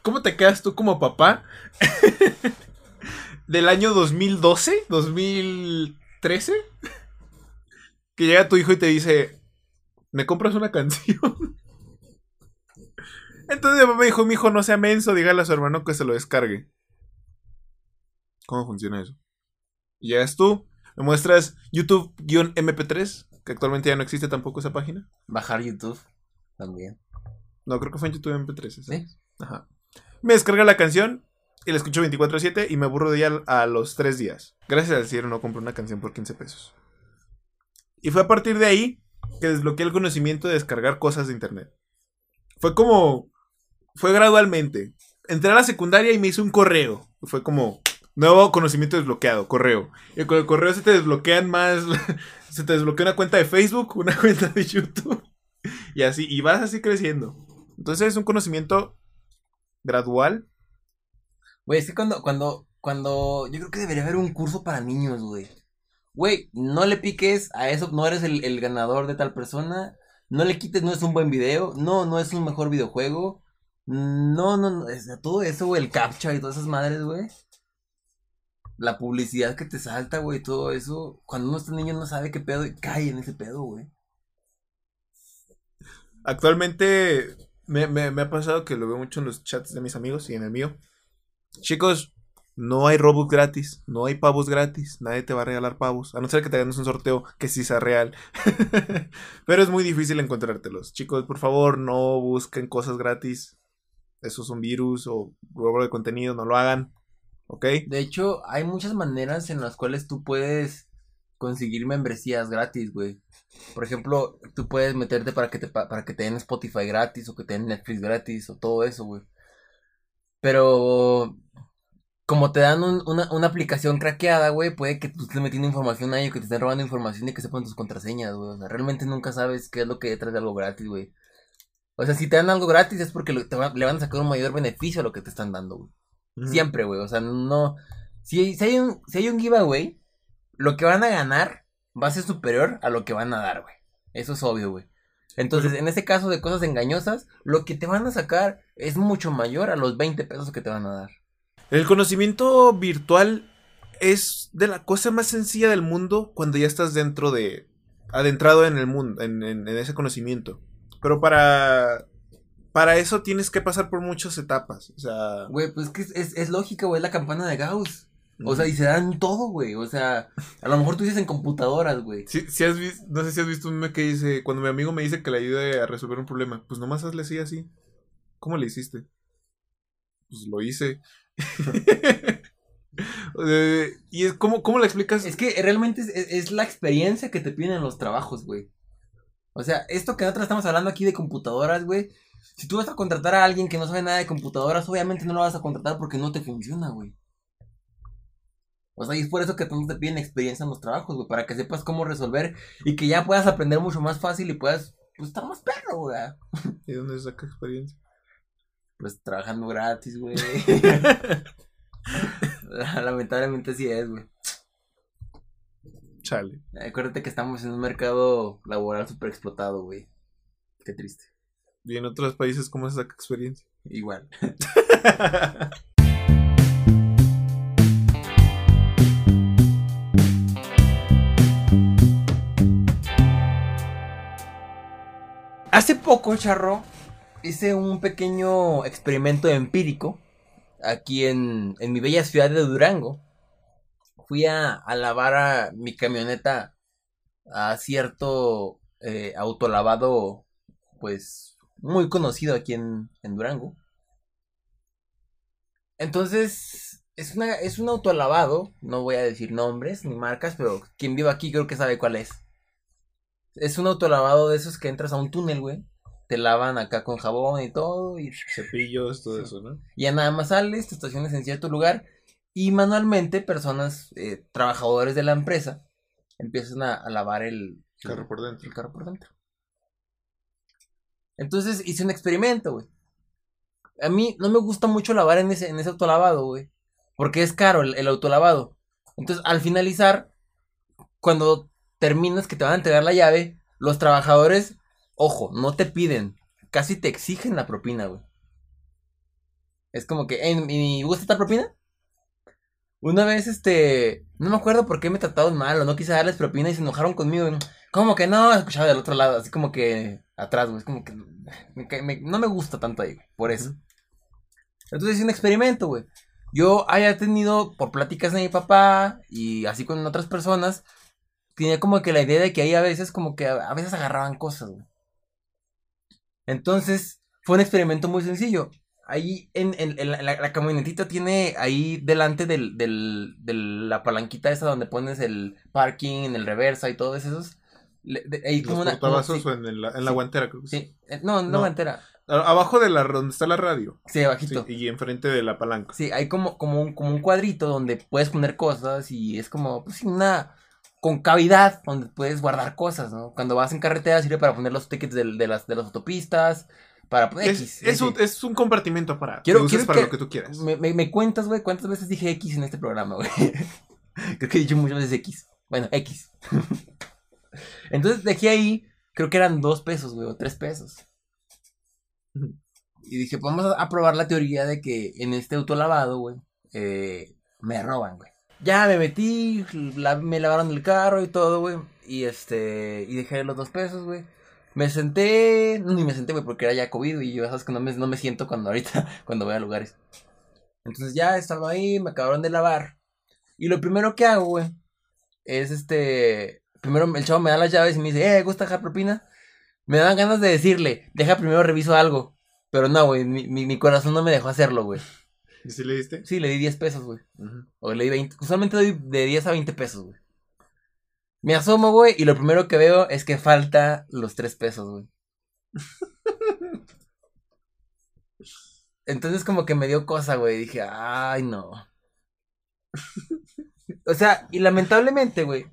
¿Cómo te quedas tú como papá? <laughs> Del año 2012, 2013. Que llega tu hijo y te dice, ¿me compras una canción? Entonces mi papá me dijo, mi hijo no sea menso, dígale a su hermano que se lo descargue. ¿Cómo funciona eso? Y llegas tú, me muestras YouTube-MP3, que actualmente ya no existe tampoco esa página. Bajar YouTube también. No, creo que fue en YouTube MP3. esa. Sí. Ajá. Me descarga la canción y la escucho 24-7 y me aburro de ella a los 3 días. Gracias al cielo no compré una canción por 15 pesos. Y fue a partir de ahí que desbloqueé el conocimiento de descargar cosas de internet. Fue como... Fue gradualmente. Entré a la secundaria y me hice un correo. Fue como... Nuevo conocimiento desbloqueado, correo. Y con el correo se te desbloquean más... <laughs> se te desbloquea una cuenta de Facebook, una <laughs> cuenta de YouTube. Y así, y vas así creciendo. Entonces es un conocimiento gradual. Güey, es que cuando, cuando, cuando, yo creo que debería haber un curso para niños, güey. Güey, no le piques a eso, no eres el, el ganador de tal persona, no le quites, no es un buen video, no, no es un mejor videojuego, no, no, no, es- todo eso, güey, el captcha y todas esas madres, güey. La publicidad que te salta, güey, todo eso, cuando uno está niño no sabe qué pedo y cae en ese pedo, güey. Actualmente me, me- me ha pasado que lo veo mucho en los chats de mis amigos y en el mío. Chicos, no hay Robux gratis, no hay pavos gratis, nadie te va a regalar pavos, a no ser que te ganes un sorteo que sí sea real. <laughs> Pero es muy difícil encontrártelos. Chicos, por favor, no busquen cosas gratis. Eso es un virus o robo de contenido, no lo hagan. ¿Ok? De hecho, hay muchas maneras en las cuales tú puedes conseguir membresías gratis, güey. Por ejemplo, tú puedes meterte para que te pa- para que te den Spotify gratis o que te den Netflix gratis o todo eso, güey. Pero como te dan un- una, una aplicación craqueada, güey, puede que tú estés metiendo información ahí o que te estén robando información y que sepan tus contraseñas, güey. O sea, realmente nunca sabes qué es lo que hay detrás de algo gratis, güey. O sea, si te dan algo gratis es porque lo- te va- le van a sacar un mayor beneficio a lo que te están dando, güey. Siempre, güey. O sea, no. Si, si hay un, si hay un giveaway, lo que van a ganar va a ser superior a lo que van a dar, güey. Eso es obvio, güey. Entonces, en ese caso de cosas engañosas, lo que te van a sacar es mucho mayor a los 20 pesos que te van a dar. El conocimiento virtual es de la cosa más sencilla del mundo cuando ya estás dentro de. adentrado en el mundo, en, en- en ese conocimiento. Pero para. Para eso tienes que pasar por muchas etapas. O sea. Güey, pues que es, es, es lógica, güey, es la campana de Gauss. O sea, y se dan todo, güey. O sea, a lo mejor tú dices en computadoras, güey. Sí, sí has vis- no sé si has visto un meme que dice, cuando mi amigo me dice que le ayude a resolver un problema, pues nomás hazle así, así. ¿Cómo le hiciste? Pues lo hice. <laughs> Y es como, ¿cómo le explicas? Es que realmente es, es- es la experiencia que te piden en los trabajos, güey. O sea, esto que nosotros estamos hablando aquí de computadoras, güey. Si tú vas a contratar a alguien que no sabe nada de computadoras, obviamente no lo vas a contratar porque no te funciona, güey. O sea, y es por eso que tanto te piden experiencia en los trabajos, güey, para que sepas cómo resolver y que ya puedas aprender mucho más fácil y puedas, pues, estar más perro, güey. ¿Y dónde se saca experiencia? Pues trabajando gratis, güey. <laughs> <laughs> Lamentablemente así es, güey. Chale. Acuérdate que estamos en un mercado laboral súper explotado, güey. Qué triste. Y en otros países, ¿cómo se saca experiencia? Igual. <laughs> Hace poco, Charro, hice un pequeño experimento empírico aquí en, en mi bella ciudad de Durango. Fui a, a lavar a mi camioneta a cierto eh, autolavado, pues, muy conocido aquí en, en Durango. Entonces, es, una, es un autolavado, no voy a decir nombres ni marcas, pero quien vive aquí creo que sabe cuál es. Es un autolavado de esos que entras a un túnel, güey. Te lavan acá con jabón y todo, y Cepillos, todo Sí. eso, ¿no? y ya nada más sales, te estacionas en cierto lugar y manualmente personas, eh, trabajadores de la empresa, empiezan a, a lavar el, Carro por dentro. el carro por dentro. Entonces hice un experimento, güey. A mí no me gusta mucho lavar en ese, en ese autolavado, güey. Porque es caro el, el autolavado. Entonces, al finalizar, cuando terminas que te van a entregar la llave, los trabajadores, ojo, no te piden, casi te exigen la propina, güey. Es como que, ¿en mi gusta esta propina? Una vez, este, no me acuerdo por qué me trataron mal o no quise darles propina y se enojaron conmigo. Como que no, escuchaba del otro lado, así como que atrás, güey. Es como que me me- no me gusta tanto ahí, güey, por eso. Entonces hice un experimento, güey. Yo haya tenido, por pláticas de mi papá y así con otras personas, tenía como que la idea de que ahí a veces, como que a, veces agarraban cosas, güey. Entonces, fue un experimento muy sencillo. Ahí en, en- en la, la- la camionetita tiene ahí delante del, del, de la palanquita esa donde pones el parking, el reversa y todos esos. le- de- ahí Los como una. como- portavasos sí, o en, el- en la Sí. guantera, creo que sí. sí, eh, no, no, No. entera. A- Abajo de la donde está la radio. Sí, Sí, abajito. y enfrente de la palanca. Sí, hay como, como, un, como un cuadrito donde puedes poner cosas y es como, pues sí, una con cavidad donde puedes guardar cosas, ¿no? Cuando vas en carretera sirve para poner los tickets de, las, de las autopistas, para poner Es, X. es, un, es un compartimento para Quiero- que quiero para que- lo que tú quieras. Me, me, me cuentas, güey, cuántas veces dije X en este programa, güey. <laughs> creo que he dicho muchas veces X. Bueno, X. <laughs> Entonces dejé ahí, creo que eran dos pesos, güey, o tres pesos. Y dije, vamos a, probar la teoría de que en este autolavado, güey, eh, me roban, güey. Ya me metí, me lavaron el carro y todo, güey. Y este, y dejé los dos pesos, güey. Me senté, no, ni me senté, güey, porque era ya COVID y yo, sabes que no me, no me siento cuando ahorita, <laughs> cuando voy a lugares. Entonces ya estaba ahí, me acabaron de lavar. Y lo primero que hago, güey, es este. Primero el chavo me da las llaves y me dice, eh, ¿gusta dejar propina? Me dan ganas de decirle, deja primero reviso algo. Pero no, güey, mi, mi, mi corazón no me dejó hacerlo, güey. ¿Y si le diste? Sí, le di 10 pesos, güey. O le di 20. Usualmente doy de 10 a 20 pesos, güey. Me asomo, güey, y lo primero que veo es que falta los 3 pesos, güey. Entonces como que me dio cosa, güey. Dije, ay, no. o sea, y lamentablemente, güey.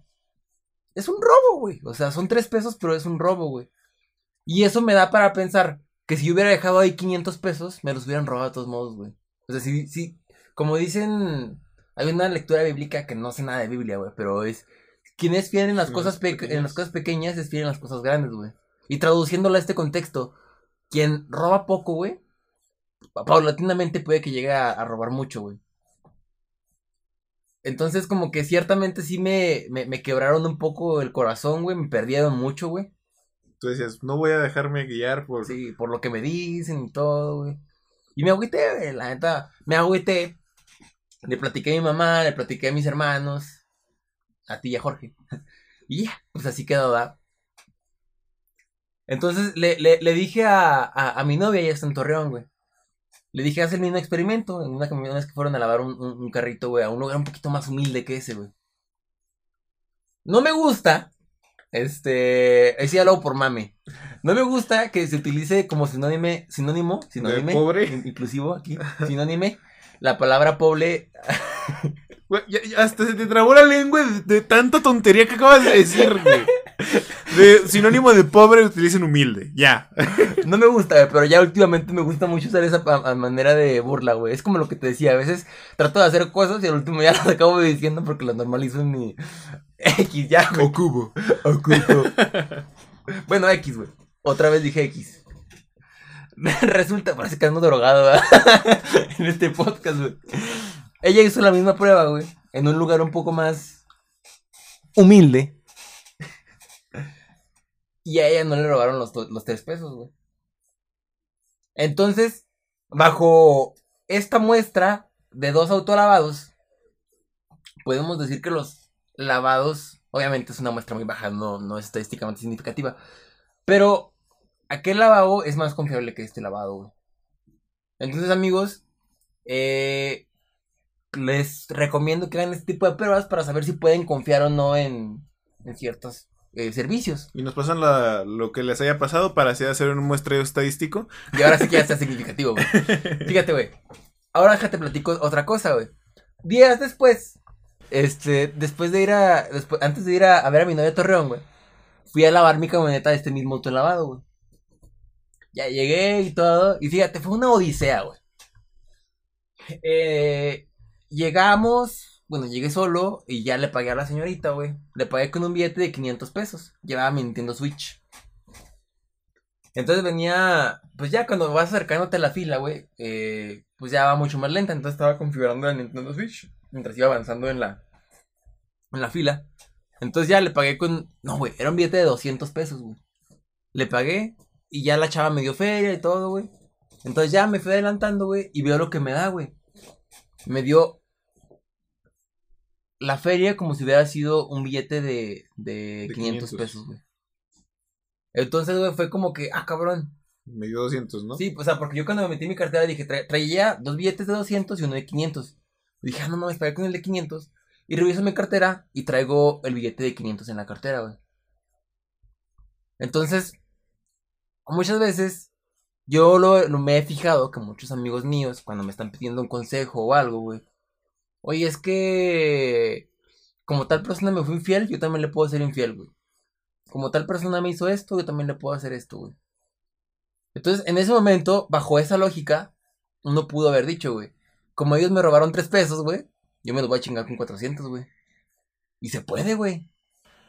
Es un robo, güey. O sea, son 3 pesos, pero es un robo, güey. Y eso me da para pensar que si yo hubiera dejado ahí 500 pesos, me los hubieran robado de todos modos, güey. O sea, si, si, como dicen, hay una lectura bíblica que no sé nada de Biblia, güey, pero es, quien es fiel en las cosas, en las cosas pequeñas es fiel en las cosas grandes, güey. Y traduciéndolo a este contexto, quien roba poco, güey, pa- paulatinamente puede que llegue a, a robar mucho, güey. Entonces, como que ciertamente sí me, me, me quebraron un poco el corazón, güey, me perdieron mucho, güey. Tú decías, no voy a dejarme guiar por... Sí, por lo que me dicen y todo, güey. Y me agüité, la neta, me agüité. Le platiqué a mi mamá, le platiqué a mis hermanos, a ti y a Jorge. <laughs> Y ya, pues así quedó, ¿verdad? Entonces le, le, dije a, a, mi novia, ella está en Torreón, güey. Le dije, haz el mismo experimento. En una vez que fueron a lavar un, un- un carrito, güey, a un lugar un poquito más humilde que ese, güey. No me gusta. Este. Sí hablo por mame. No me gusta que se utilice como sinónimo, sinónimo, sinónimo, pobre? in- inclusivo aquí, sinónime, la palabra pobre. <laughs> Güey, ya- ya hasta se te trabó la lengua de, de tanta tontería que acabas de decir, güey. De sinónimo de pobre utilicen humilde. Ya. No me gusta, güey, pero ya últimamente me gusta mucho usar esa manera de burla, güey. Es como lo que te decía, a veces trato de hacer cosas y al último ya las acabo diciendo porque las normalizo en mi X, ya, güey. O cubo. <laughs> Bueno, X, güey. Otra vez dije X. <laughs> Resulta, parece que ando drogado, ¿verdad? <laughs> en este podcast, güey. Ella hizo la misma prueba, güey. En un lugar un poco más humilde. Y a ella no le robaron los, los tres pesos, güey. Entonces, bajo esta muestra de dos autolavados, podemos decir que los lavados, obviamente es una muestra muy baja, no, no es estadísticamente significativa, pero aquel lavado es más confiable que este lavado, güey. Entonces, amigos, eh, les recomiendo que hagan este tipo de pruebas para saber si pueden confiar o no en, en ciertos eh, servicios. Y nos pasan la- lo que les haya pasado para así hacer un muestreo estadístico. Y ahora sí que ya está <laughs> significativo, güey. Fíjate, güey. Ahora déjate platico otra cosa, güey. Días después, este, después de ir a, después, antes de ir a, ver a mi novia Torreón, güey, fui a lavar mi camioneta de este mismo autolavado, güey. Ya llegué y todo. Y fíjate, fue una odisea, güey. Eh, llegamos, bueno, llegué solo y ya le pagué a la señorita, güey. Le pagué con un billete de 500 pesos. Llevaba mi Nintendo Switch. Entonces venía, pues ya cuando vas acercándote a la fila, güey, eh, pues ya va mucho más lenta. Entonces estaba configurando la Nintendo Switch mientras iba avanzando en la, en la fila. Entonces ya le pagué con, no, güey, era un billete de 200 pesos, güey. Le pagué y ya la chava me dio feria y todo, güey. Entonces ya me fui adelantando, güey, y veo lo que me da, güey. Me dio la feria como si hubiera sido un billete de, de, De 500, 500. pesos, güey. Entonces, güey, fue como que, ah, cabrón. Me dio 200, ¿no? Sí, o sea, porque yo cuando me metí en mi cartera dije, tra- traía dos billetes de 200 y uno de 500. Dije, ah, no mames, pagué con el de 500. Y reviso mi cartera y traigo el billete de 500 en la cartera, güey. Entonces, muchas veces yo lo, me he fijado que muchos amigos míos, cuando me están pidiendo un consejo o algo, güey. Oye, es que como tal persona me fue infiel, yo también le puedo ser infiel, güey. Como tal persona me hizo esto, yo también le puedo hacer esto, güey. Entonces, en ese momento, bajo esa lógica, uno pudo haber dicho, güey. Como ellos me robaron tres pesos, güey, yo me los voy a chingar con 400, güey. Y se puede, güey.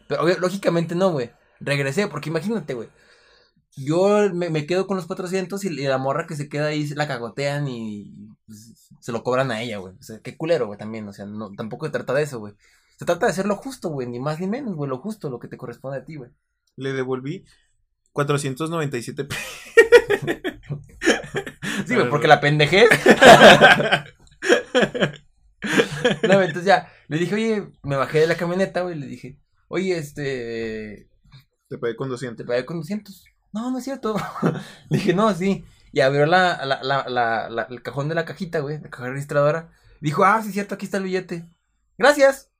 Pero obvio, lógicamente no, güey. Regresé, porque imagínate, güey. Yo me, me quedo con los 400 y, la morra que se queda ahí la cagotean y pues, se lo cobran a ella, güey. O sea, qué culero, güey, también. O sea, no, tampoco se trata de eso, güey. Se trata de hacer lo justo, güey. Ni más ni menos, güey. Lo justo, lo que te corresponde a ti, güey. Le devolví 497 pesos. <laughs> <laughs> Sí, güey, porque la <laughs> pendejez. <laughs> No, entonces ya, le dije, oye, me bajé de la camioneta, güey, le dije, oye, este, Te pagué con te 200. pagué con 200. No, no es cierto. <laughs> le dije, no, sí. Y abrió la, la, la, la, la- el cajón de la cajita, güey, la caja registradora. Dijo, ah, sí es cierto, aquí está el billete. Gracias.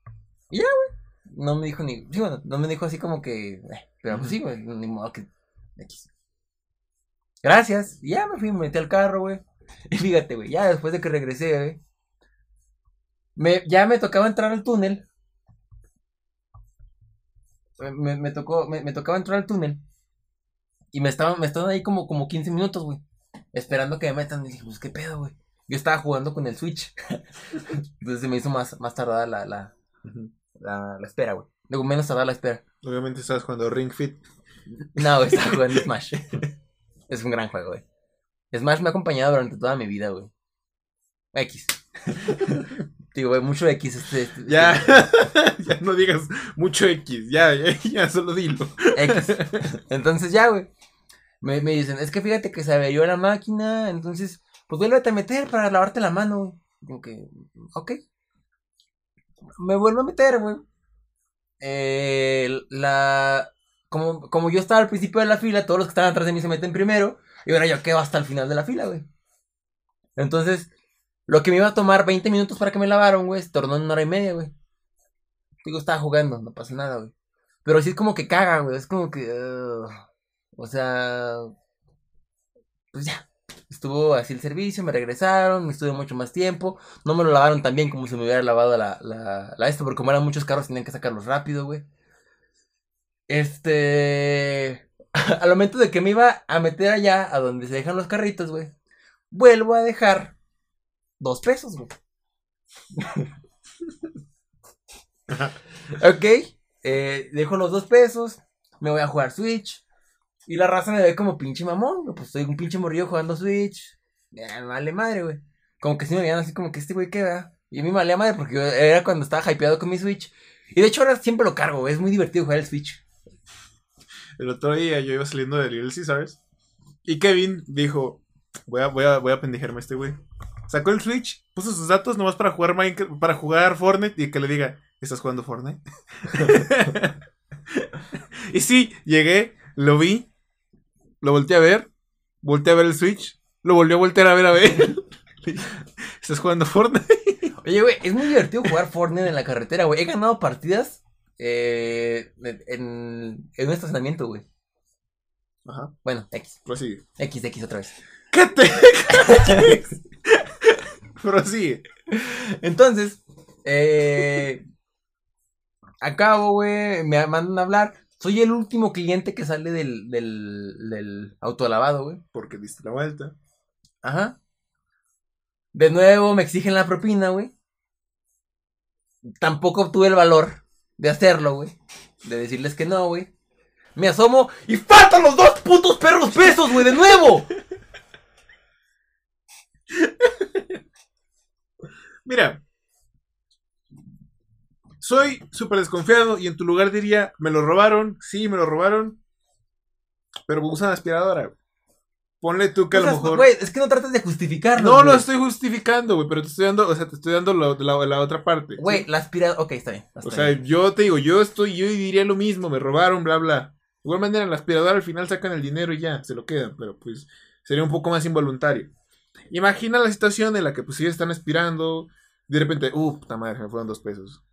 Y ya, güey. No me dijo ni, sí, bueno, no me dijo así como que, eh, pero pues sí, güey, ni modo que. Gracias. Y ya me fui, me metí al carro, güey. Y <laughs> fíjate, güey, ya después de que regresé, güey. Me, ya me tocaba entrar al túnel. Me, me tocó, me, me tocaba entrar al túnel. Y me estaban, me estaban ahí como, como 15 minutos, güey. Esperando que me metan. Y dije, pues qué pedo, güey. Yo estaba jugando con el Switch. <laughs> Entonces se me hizo más, más tardada la, la, la, la espera, güey. Luego menos tardada la espera. Obviamente estabas jugando Ring Fit. No, güey, estaba jugando <laughs> Smash. es un gran juego, güey. Smash me ha acompañado durante toda mi vida, güey. X. <laughs> Digo, güey, mucho X este, este- Ya, <laughs> ya no digas mucho X. Ya, ya, ya solo dilo. X. <laughs> Entonces ya, güey. Me, me dicen, es que fíjate que se averió la máquina, entonces, pues vuélvete a meter para lavarte la mano, güey. Digo que, ok. Me vuelvo a meter, güey. Eh, la... Como, como yo estaba al principio de la fila, todos los que estaban atrás de mí se meten primero, y ahora yo quedo hasta el final de la fila, güey. Entonces, lo que me iba a tomar 20 minutos para que me lavaron, güey, se tornó en una hora y media, güey. Digo, estaba jugando, no pasa nada, güey. Pero sí es como que caga, güey. Es como que. ugh. o sea. Pues ya. Estuvo así el servicio, me regresaron, me estuve mucho más tiempo. No me lo lavaron tan bien como si me hubiera lavado la, la, la esto, porque como eran muchos carros tenían que sacarlos rápido, güey. Este. <laughs> Al momento de que me iba a meter allá, a donde se dejan los carritos, güey. Vuelvo a dejar dos pesos, güey. <laughs> ok. eh, dejo los dos pesos. Me voy a jugar Switch. Y la raza me ve como pinche mamón, güey. Pues soy un pinche morrillo jugando Switch. Ya, me vale madre, güey. Como que sí me veían así como que este güey qué va. Y a mí me valía madre porque yo era cuando estaba hypeado con mi Switch. Y de hecho ahora siempre lo cargo, güey. Es muy divertido jugar el Switch. El otro día yo iba saliendo de Little Caesars. Y Kevin dijo: Voy a, voy a, voy a pendejarme este güey. Sacó el Switch, puso sus datos nomás para jugar Minecraft, para jugar Fortnite y que le diga: ¿Estás jugando Fortnite? <laughs> y sí, llegué, lo vi, lo volteé a ver, volteé a ver el Switch, lo volví a voltear a ver a ver. <laughs> ¿Estás jugando Fortnite? Oye, güey, es muy divertido jugar Fortnite en la carretera, güey. He ganado partidas eh, en, en un estacionamiento, güey. Ajá, Bueno, X. prosigue. X, X otra vez. ¿Qué te? <laughs> prosigue. Entonces, eh, acabo, güey, me mandan a hablar. Soy el último cliente que sale del, del, del autolavado, güey. Porque diste la vuelta. Ajá. De nuevo me exigen la propina, güey. Tampoco obtuve el valor de hacerlo, güey. De decirles que no, güey. Me asomo y faltan los dos putos perros pesos, güey, de nuevo. Mira. Soy súper desconfiado y en tu lugar diría, me lo robaron, sí, me lo robaron. Pero usan aspiradora. Ponle tú que a O lo sea, mejor... Güey, es que no trates de justificarlo. No, lo güey. estoy justificando, güey, pero te estoy dando, o sea, te estoy dando la, la- la otra parte. Güey, la aspiradora. Ok, está bien. está O sea, bien. yo te digo, yo estoy, yo diría lo mismo, me robaron, bla, bla. De igual manera, en la aspiradora al final sacan el dinero y ya, se lo quedan, pero pues sería un poco más involuntario. Imagina la situación en la que pues ellos están aspirando, de repente, uh, puta madre, me fueron dos pesos.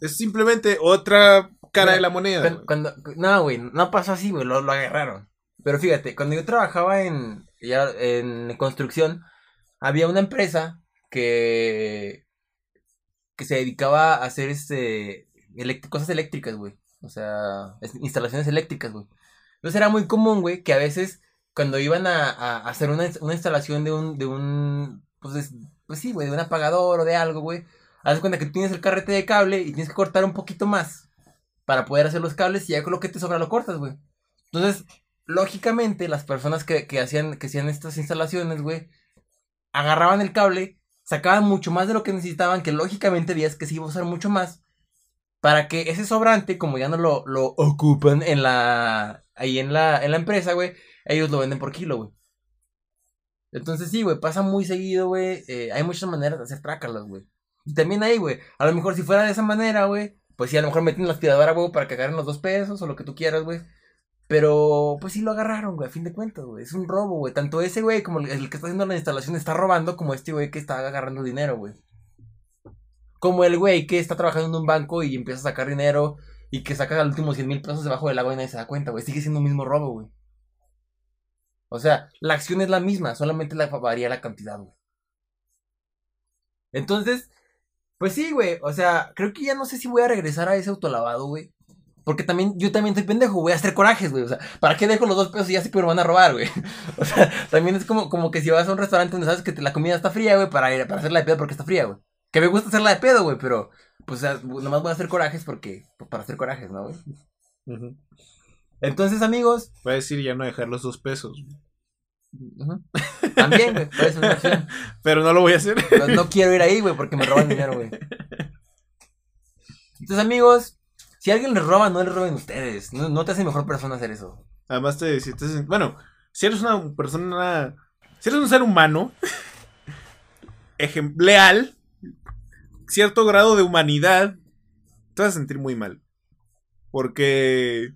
Es simplemente otra cara Mira, de la moneda. Cuando, cuando- no, güey, no pasó así, güey, lo, lo agarraron. Pero fíjate, cuando yo trabajaba en, ya, en construcción, había una empresa que, que se dedicaba a hacer este, elect- cosas eléctricas, güey. O sea, es- instalaciones eléctricas, güey. Entonces era muy común, güey, que a veces cuando iban a, a hacer una, una instalación de un, de un, pues, es- pues sí, güey, de un apagador o de algo, güey. Haz de cuenta que tú tienes el carrete de cable y tienes que cortar un poquito más para poder hacer los cables y ya con lo que te sobra lo cortas, güey. Entonces, lógicamente, las personas que, que hacían, que hacían estas instalaciones, güey, agarraban el cable, sacaban mucho más de lo que necesitaban, que lógicamente veías que se iba a usar mucho más, para que ese sobrante, como ya no lo, lo ocupan en la, ahí en la, en la empresa, güey, ellos lo venden por kilo, güey. Entonces sí, güey, pasa muy seguido, güey. eh, hay muchas maneras de hacer trácalas, güey. Y también ahí, güey, a lo mejor si fuera de esa manera, güey, pues sí, a lo mejor meten la aspiradora, güey, para que agarren los dos pesos o lo que tú quieras, güey. Pero, pues sí lo agarraron, güey, a fin de cuentas, güey. Es un robo, güey. Tanto ese güey como el, el que está haciendo la instalación está robando, como este güey que está agarrando dinero, güey. Como el güey que está trabajando en un banco y empieza a sacar dinero y que saca al último 100 mil pesos debajo del agua y nadie se da cuenta, güey. Sigue siendo un mismo robo, güey. O sea, la acción es la misma, solamente la varía la cantidad, güey. Entonces, pues sí, güey. O sea, creo que ya no sé si voy a regresar a ese autolavado, güey. Porque también, yo también soy pendejo, voy a hacer corajes, güey. O sea, ¿para qué dejo los dos pesos y ya sé que me lo van a robar, güey? <laughs> O sea, también es como, como que si vas a un restaurante donde sabes que te- la comida está fría, güey, para ir, para hacerla de pedo porque está fría, güey. Que me gusta hacerla de pedo, güey, pero, pues, o sea, nomás voy a hacer corajes porque, pues, para hacer corajes, ¿no, güey? Entonces, amigos, Voy a decir ya no dejar los dos pesos. También, güey, puede ser una opción. Pero no lo voy a hacer. No, no quiero ir ahí, güey, porque me roban dinero, güey. <laughs> Entonces, amigos, si alguien les roba, no les roben ustedes. No, no te hace mejor persona hacer eso. Además te si te- bueno, si eres una persona, si eres un ser humano <laughs> leal, cierto grado de humanidad, te vas a sentir muy mal. Porque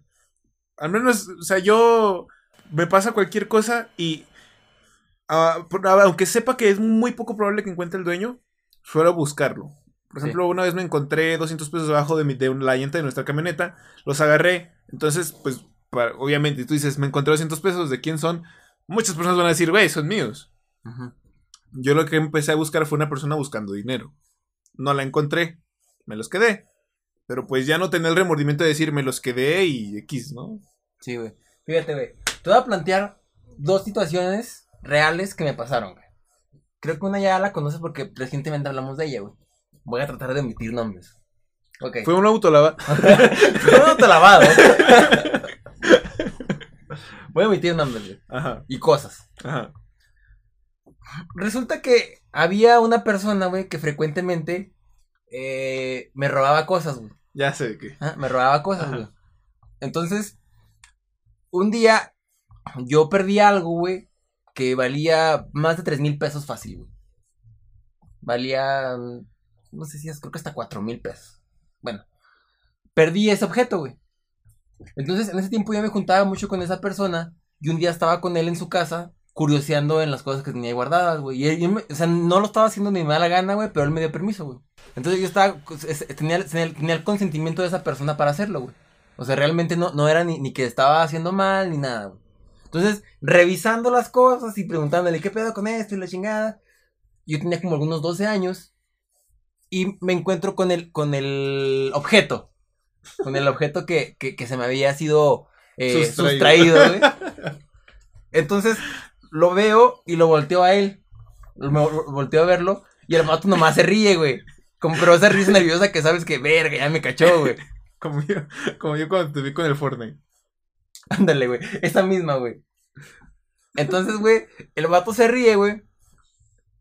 al menos, o sea, yo me pasa cualquier cosa y por- aunque sepa que es muy poco probable que encuentre el dueño, suelo buscarlo. Por Sí. ejemplo, una vez me encontré 200 pesos debajo de, mi- de la llanta de nuestra camioneta, los agarré, entonces, pues, para- obviamente, tú dices, me encontré 200 pesos, ¿de quién son? Muchas personas van a decir, güey, son míos. Yo lo que empecé a buscar fue una persona buscando dinero. No la encontré, me los quedé. Pero pues ya no tenía el remordimiento de decir, me los quedé y X, ¿no? Sí, güey. Fíjate, güey. Te voy a plantear dos situaciones reales que me pasaron, güey. Creo que una ya la conoces porque recientemente hablamos de ella, güey. Voy a tratar de omitir nombres. Ok. Fue un autolava. <laughs> Fue un autolavado. <laughs> Voy a omitir nombres, güey. Ajá, Y cosas. ajá. Resulta que había una persona, güey, que frecuentemente eh, me robaba cosas, güey. Ya sé de qué. Ah, Me robaba cosas, Ajá. güey. Entonces, un día yo perdí algo, güey, que valía más de tres mil pesos fácil, güey. Valía, mm, no sé si es, creo que hasta cuatro mil pesos. Bueno, perdí ese objeto, güey. Entonces, en ese tiempo yo me juntaba mucho con esa persona y un día estaba con él en su casa curioseando en las cosas que tenía guardadas, güey. Y o sea, no lo estaba haciendo ni me da la gana, güey, pero él me dio permiso, güey. Entonces yo estaba, pues, es- tenía, tenía- tenía el consentimiento de esa persona para hacerlo, güey. O sea, realmente no, no era ni, ni que estaba haciendo mal ni nada, güey. Entonces, revisando las cosas y preguntándole qué pedo con esto y la chingada. Yo tenía como algunos 12 años y me encuentro con el, con el objeto. Con el objeto que, que, que se me había sido eh, Sustraído. sustraído, güey. Entonces, lo veo y lo volteo a él. Me vo- volteo a verlo y el vato nomás se ríe, güey. Como, pero esa risa nerviosa que sabes que, verga, ya me cachó, güey. <laughs> Como yo, como yo cuando te vi con el Fortnite. <laughs> Ándale, güey. Esa misma, güey. Entonces, güey, el vato se ríe, güey.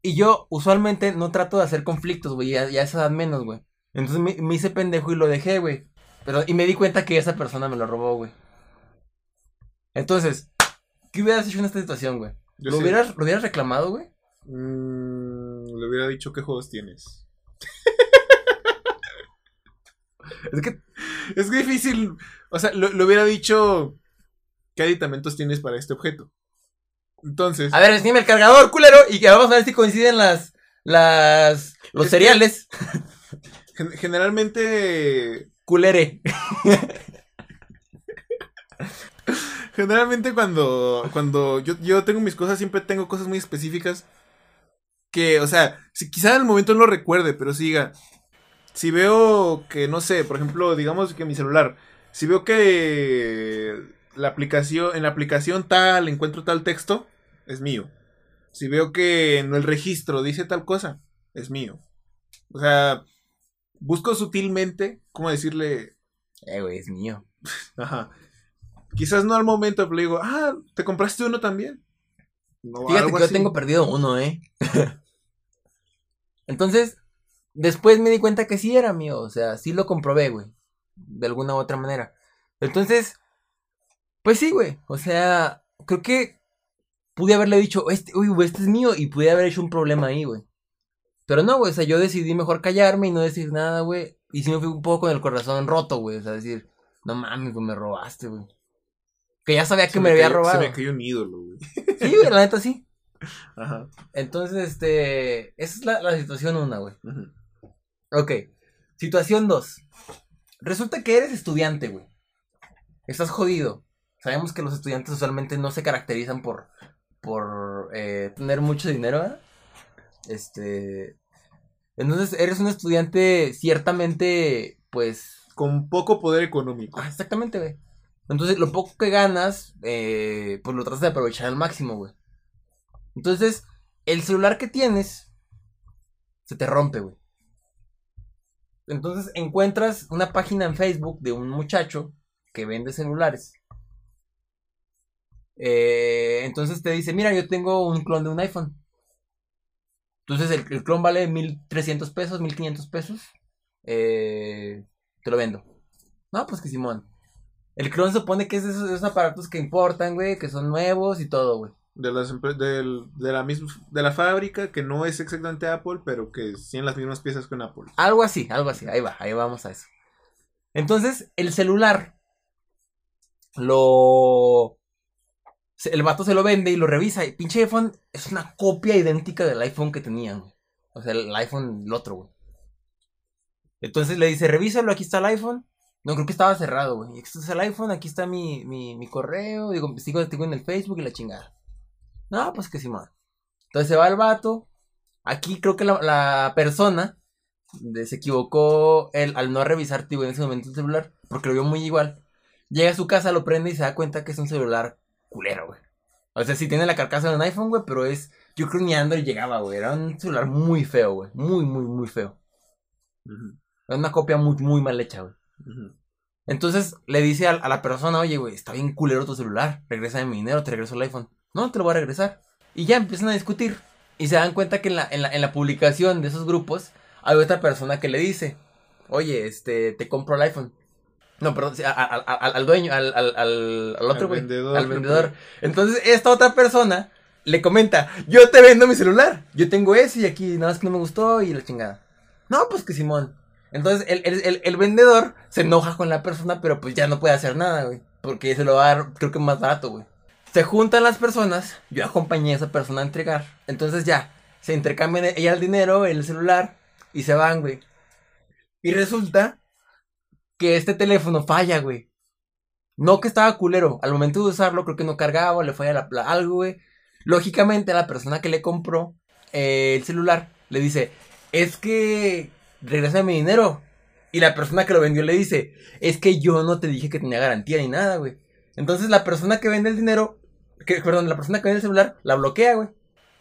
Y yo usualmente no trato de hacer conflictos, güey. Ya, ya esa edad menos, güey. Entonces me, me hice pendejo y lo dejé, güey. Pero, y me di cuenta que esa persona me lo robó, güey. Entonces, ¿qué hubieras hecho en esta situación, güey? ¿Lo, sí. hubieras, ¿Lo hubieras reclamado, güey? Mm, le hubiera dicho qué juegos tienes. <laughs> Es que, Es que difícil. O sea, lo- le hubiera dicho qué aditamentos tienes para este objeto. Entonces, a ver, enséñame el cargador, culero. Y que vamos a ver si coinciden las, las, los Es cereales. <laughs> gen- generalmente. Culere. <laughs> Generalmente cuando, cuando yo, yo tengo mis cosas, siempre tengo cosas muy específicas. Que, o sea, si quizá en el momento no lo recuerde, pero siga. Si veo que, no sé, por ejemplo, digamos que mi celular, si veo que la aplicación, en la aplicación tal encuentro tal texto, es mío. Si veo que en el registro dice tal cosa, es mío. O sea, busco sutilmente cómo decirle, Eh, güey, es mío. <laughs> Ajá. Quizás no al momento, pero le digo, ah, ¿te compraste uno también? No, Fíjate que yo tengo perdido uno, ¿eh? <laughs> Entonces, después me di cuenta que sí era mío. O sea, sí lo comprobé, güey. De alguna u otra manera. Entonces, pues sí, güey. O sea, creo que pude haberle dicho, este, uy, güey, este es mío. Y pude haber hecho un problema ahí, güey. Pero no, güey. O sea, yo decidí mejor callarme y no decir nada, güey. Y sí me fui un poco con el corazón roto, güey. O sea, decir, no mames, güey, me robaste, güey. Que ya sabía que me, había cayó- robado. Se me cayó un ídolo, güey. Sí, güey, la neta sí. <laughs> Ajá. Entonces, este. Esa es la, la situación una, güey. Ok. Situación dos. Resulta que eres estudiante, güey. Estás jodido. Sabemos que los estudiantes usualmente no se caracterizan por. por eh, tener mucho dinero, ¿verdad? Este. Entonces, eres un estudiante ciertamente. Pues. Con poco poder económico. Ah, exactamente, güey. Entonces, lo poco que ganas, eh, pues lo tratas de aprovechar al máximo, güey. Entonces, el celular que tienes se te rompe, güey. Entonces, encuentras una página en Facebook de un muchacho que vende celulares. Eh, entonces te dice, mira, yo tengo un clon de un iPhone. Entonces, el, el clon vale 1300 pesos, 1500 pesos. Eh, te lo vendo. No, pues que Simón. El clon se supone que es de esos, de esos aparatos que importan, güey, que son nuevos y todo, güey. De, las de, la misma, de la fábrica, que no es exactamente Apple, pero que tienen las mismas piezas con Apple. Algo así, algo así. Ahí va, ahí vamos a eso. Entonces, el celular lo. El vato se lo vende y lo revisa. Y pinche iPhone es una copia idéntica del iPhone que tenían. O sea, el iPhone, el otro, güey. Entonces le dice, revísalo, aquí está el iPhone. No, creo que estaba cerrado, güey. Este es el iPhone, aquí está mi, mi, mi correo. Digo, sigo, sigo en el Facebook y la chingada. No, pues que sí, man. Entonces se va el vato. Aquí creo que la, la persona de- se equivocó él al no revisar, tío, en ese momento el celular. Porque lo vio muy igual. Llega a su casa, lo prende y se da cuenta que es un celular culero, güey. O sea, sí tiene la carcasa de un iPhone, güey, pero es. Yo creo ni Android llegaba, güey. Era un celular muy feo, güey. Muy, muy, muy feo. Era una copia muy, muy mal hecha, güey. Entonces le dice a, a la persona, oye, güey, está bien culero tu celular. Regresa mi dinero, te regreso el iPhone. No, te lo voy a regresar. Y ya empiezan a discutir. Y se dan cuenta que en la, en la, en la publicación de esos grupos hay otra persona que le dice, oye, este, te compro el iPhone. No, perdón, sí, a- a- a- al, dueño, al, al, al, al otro, güey. vendedor, Al vendedor. <laughs> Entonces, esta otra persona le comenta, yo te vendo mi celular. Yo tengo ese y aquí nada más que no me gustó y la chingada. No, pues que Simón. Entonces, el, el, el, el vendedor se enoja con la persona, pero pues ya no puede hacer nada, güey. Porque se lo va a dar, creo que más barato, güey. Se juntan las personas, yo acompañé a esa persona a entregar. Entonces ya, se intercambian ella el dinero, el celular, y se van, güey. Y resulta que este teléfono falla, güey. No que estaba culero. Al momento de usarlo, creo que no cargaba, le falla la, la- algo, güey. Lógicamente, la persona que le compró eh, el celular le dice: Es que regresa mi dinero. Y la persona que lo vendió le dice, es que yo no te dije que tenía garantía ni nada, güey. Entonces la persona que vende el dinero, perdón, la persona que vende el celular, la bloquea, güey.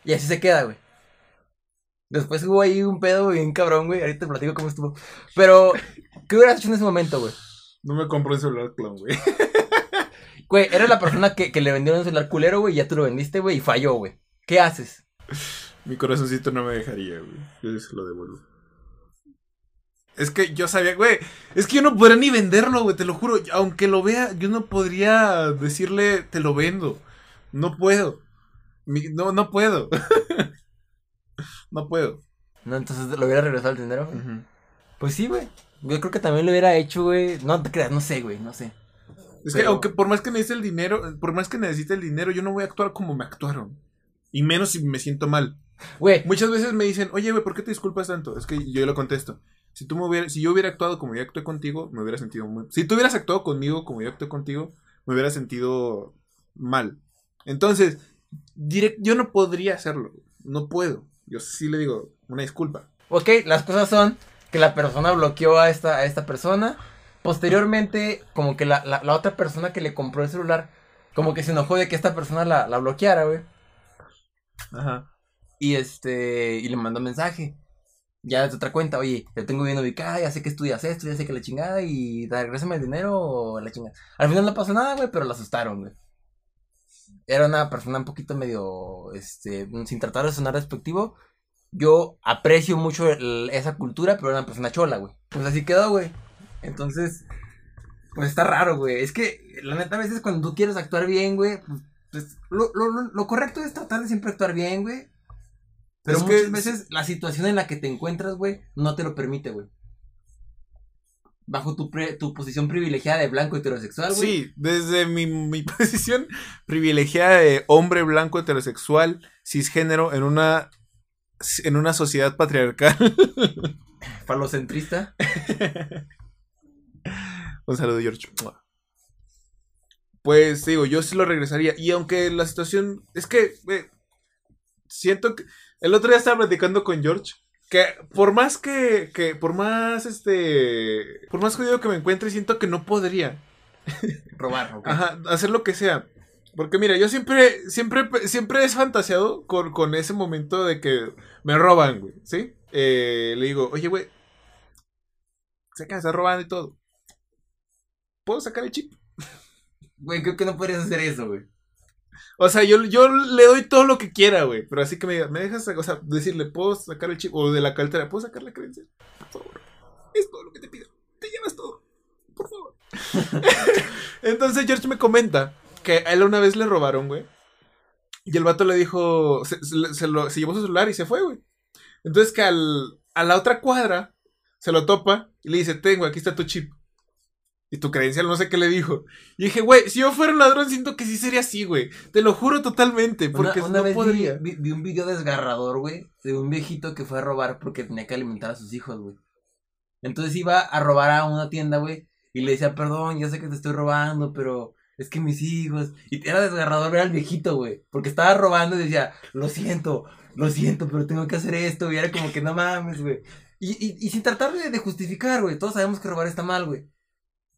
Y así se queda, güey. Después hubo ahí un pedo bien cabrón, güey. Ahorita te platico cómo estuvo. Pero, ¿qué hubieras hecho en ese momento, güey? No me compró un celular clon, güey. <laughs> Güey, eres la persona que, que le vendieron un celular culero, güey, y ya tú lo vendiste, güey, y falló, güey. ¿Qué haces? Mi corazoncito no me dejaría, güey. Yo se lo devuelvo. Es que yo sabía, güey. Es que yo no podría ni venderlo, güey. Te lo juro. Aunque lo vea, yo no podría decirle, te lo vendo. No puedo. Mi- no, no puedo. <laughs> no puedo. No, entonces lo hubiera regresado el dinero. güey? Pues sí, güey. Yo creo que también lo hubiera hecho, güey. No te creas, no sé, güey, no sé. Es que aunque por más que necesite el dinero, por más que necesite el dinero, yo no voy a actuar como me actuaron. Y menos si me siento mal. Güey, Muchas veces me dicen, oye, güey, ¿por qué te disculpas tanto? Es que yo le contesto. Si tú me hubieras, si yo hubiera actuado como yo actué contigo, me hubiera sentido muy. Si tú hubieras actuado conmigo como yo actué contigo, me hubiera sentido mal. Entonces, direct, yo no podría hacerlo. No puedo. Yo sí le digo, una disculpa. ok, las cosas son que la persona bloqueó a esta, a esta persona. Posteriormente, como que la, la, la otra persona que le compró el celular, como que se enojó de que esta persona la, la bloqueara, güey. Ajá. Y este, y le mandó mensaje. Ya de otra cuenta, oye, te tengo bien ubicada, ya sé que estudias esto, ya sé que la chingada, y regrésame el dinero o la chingada. Al final no pasó nada, güey, pero la asustaron, güey. Era una persona un poquito medio, este, sin tratar de sonar despectivo. Yo aprecio mucho el- esa cultura, pero era una persona chola, güey. Pues así quedó, güey. Entonces, pues está raro, güey. Es que, la neta, a veces cuando tú quieres actuar bien, güey, pues, pues, lo, lo, lo, correcto es tratar de siempre actuar bien, güey. Pero Es que- muchas veces la situación en la que te encuentras, güey, no te lo permite, güey. Bajo tu, pre- tu posición privilegiada de blanco heterosexual, güey. Sí, desde mi, mi <laughs> posición privilegiada de hombre blanco heterosexual, cisgénero, en una, en una sociedad patriarcal. <laughs> Falocentrista. Un saludo, George. Pues digo, yo sí lo regresaría. Y aunque la situación. Es que, siento que. El otro día estaba platicando con George. Que por más que. que por más este. Por más jodido que me encuentre, siento que no podría. Robar, ok. Ajá, hacer lo que sea. Porque mira, yo siempre, siempre, siempre he fantaseado con, con ese momento de que me roban, güey, ¿sí? Eh, le digo, oye, güey, sé que me estás robando y todo. ¿Puedo sacar el chip? Güey, creo que no podrías hacer eso, güey. O sea, yo, yo le doy todo lo que quiera, güey. Pero así que me diga, ¿me dejas, o sea, decirle, ¿puedo sacar el chip? O de la cartera, ¿puedo sacar la credencial? Por favor. Es todo lo que te pido. Te llevas todo. Por favor. <laughs> <laughs> Entonces George me comenta que a él una vez le robaron, güey. Y el vato le dijo, se, se- se lo, se llevó su celular y se fue, güey. Entonces que al, a la otra cuadra se lo topa y le dice, tengo, aquí está tu chip. Y tu credencial, no sé qué le dijo. Y dije, güey, si yo fuera un ladrón, siento que sí sería así, güey. Te lo juro totalmente, porque una, una no vez podría. vi- vi un video desgarrador, güey, de un viejito que fue a robar porque tenía que alimentar a sus hijos, güey. Entonces iba a robar a una tienda, güey, y le decía, perdón, ya sé que te estoy robando, pero es que mis hijos... Y era desgarrador ver al viejito, güey, porque estaba robando y decía, lo siento, lo siento, pero tengo que hacer esto, y era como que no mames, güey. Y, y, y sin tratar de, de justificar, güey, todos sabemos que robar está mal, güey.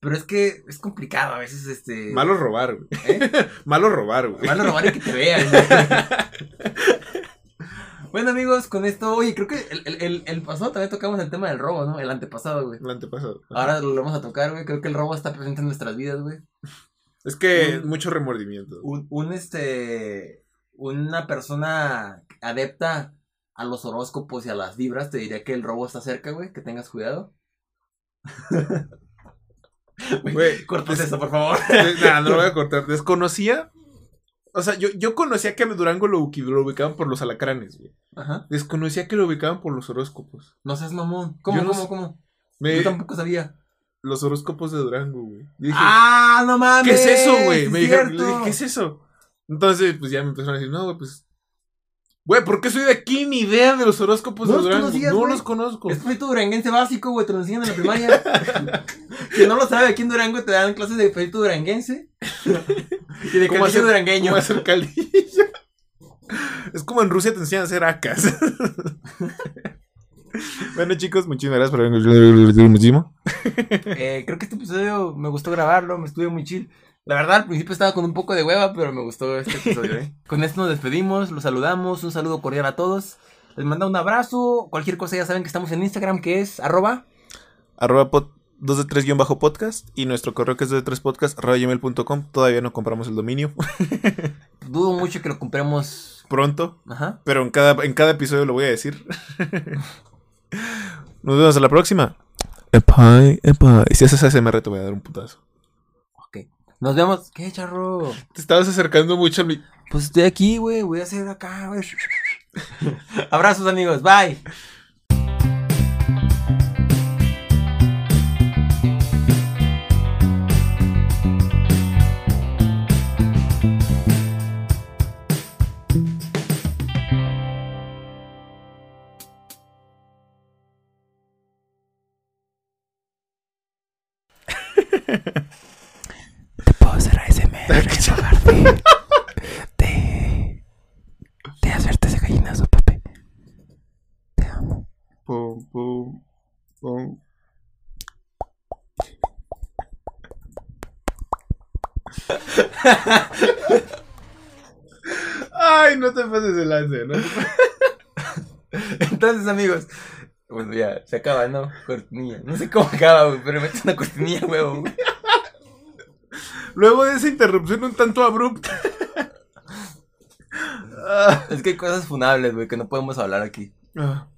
Pero es que es complicado a veces, este... Malo robar, güey. ¿Eh? <laughs> Malo robar, güey. Malo robar y que te vean. güey. <laughs> bueno, amigos, con esto, oye, creo que el, el, el, el pasado también tocamos el tema del robo, ¿no? El antepasado, güey. El antepasado. Ahora lo vamos a tocar, güey. Creo que el robo está presente en nuestras vidas, güey. Es que Un- mucho remordimiento. Un, un, este. Una persona adepta a los horóscopos y a las vibras te diría que el robo está cerca, güey. Que tengas cuidado. <laughs> Güey, <laughs> Cortas des- eso, por favor. des- nah, no lo voy a <laughs> cortar. Desconocía. O sea, yo, yo conocía que a Durango lo, lo ubicaban por los alacranes, güey. Ajá. Desconocía que lo ubicaban por los horóscopos. No seas mamón. ¿Cómo, Yo no cómo, sé- cómo? Me- Yo tampoco sabía. Los horóscopos de Durango, güey. Dije, ¡Ah, no mames! ¿qué es eso, güey? Me dijeron, cierto. le dije, ¿qué es eso? Entonces, pues ya me empezaron a decir, no, güey, pues. Güey, ¿por qué soy de aquí? Ni idea de los horóscopos ¿No de Durango. conocías, no los conozco. Es feito duranguense básico, güey, te lo enseñan en la primaria. <laughs> Quien no lo sabe, aquí en Durango te dan clases de feito duranguense. y de ¿Cómo hacer- durangueño. ¿Cómo hacer caldillo? es como en Rusia te enseñan a hacer acas. <laughs> Bueno, chicos, muchísimas gracias por haberme muchísimo. Eh, creo que este episodio me gustó grabarlo, me estuve muy chill. La verdad, al principio estaba con un poco de hueva, pero me gustó este episodio, ¿eh? <laughs> Con esto nos despedimos, los saludamos, un saludo cordial a todos. Les manda un abrazo, cualquier cosa ya saben que estamos en Instagram, que es arroba. Arroba pod, 2 de 3 guion bajo podcast y nuestro correo que es 2 de 3 podcast arroba gmail.com. Todavía no compramos el dominio. <laughs> Dudo mucho que lo compremos. Pronto, Ajá. pero en cada, en cada episodio lo voy a decir. <laughs> Nos vemos a la próxima. Epai, epai. Si haces ASMR te voy a dar un putazo. Ok. Nos vemos. ¿Qué, charro? Te estabas acercando mucho a mi... Pues estoy aquí, güey. Voy a hacer acá, güey. <laughs> Abrazos, amigos. Bye. Te puedo hacer ASMR en lugar de, de, de hacerte ese gallinazo, Pepe. Te amo. Pum, pum, pum. <laughs> Ay, no te pases el lance, ¿no? <laughs> Entonces, amigos, bueno, ya, se acaba, ¿no? Cortinilla. No sé cómo acaba, güey, pero metes una cortinilla, huevo. güey. Luego de esa interrupción un tanto abrupta. <laughs> Es que hay cosas funables, güey, que no podemos hablar aquí. Ah.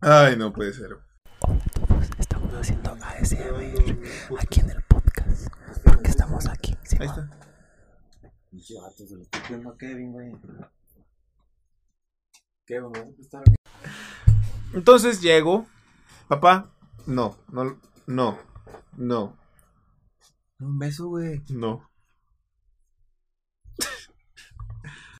Ay, no puede ser. Estamos haciendo ASMR aquí en el podcast. Porque estamos aquí. Ahí está. Entonces llego. Papá, no, no, no, no, Un beso, güey. no.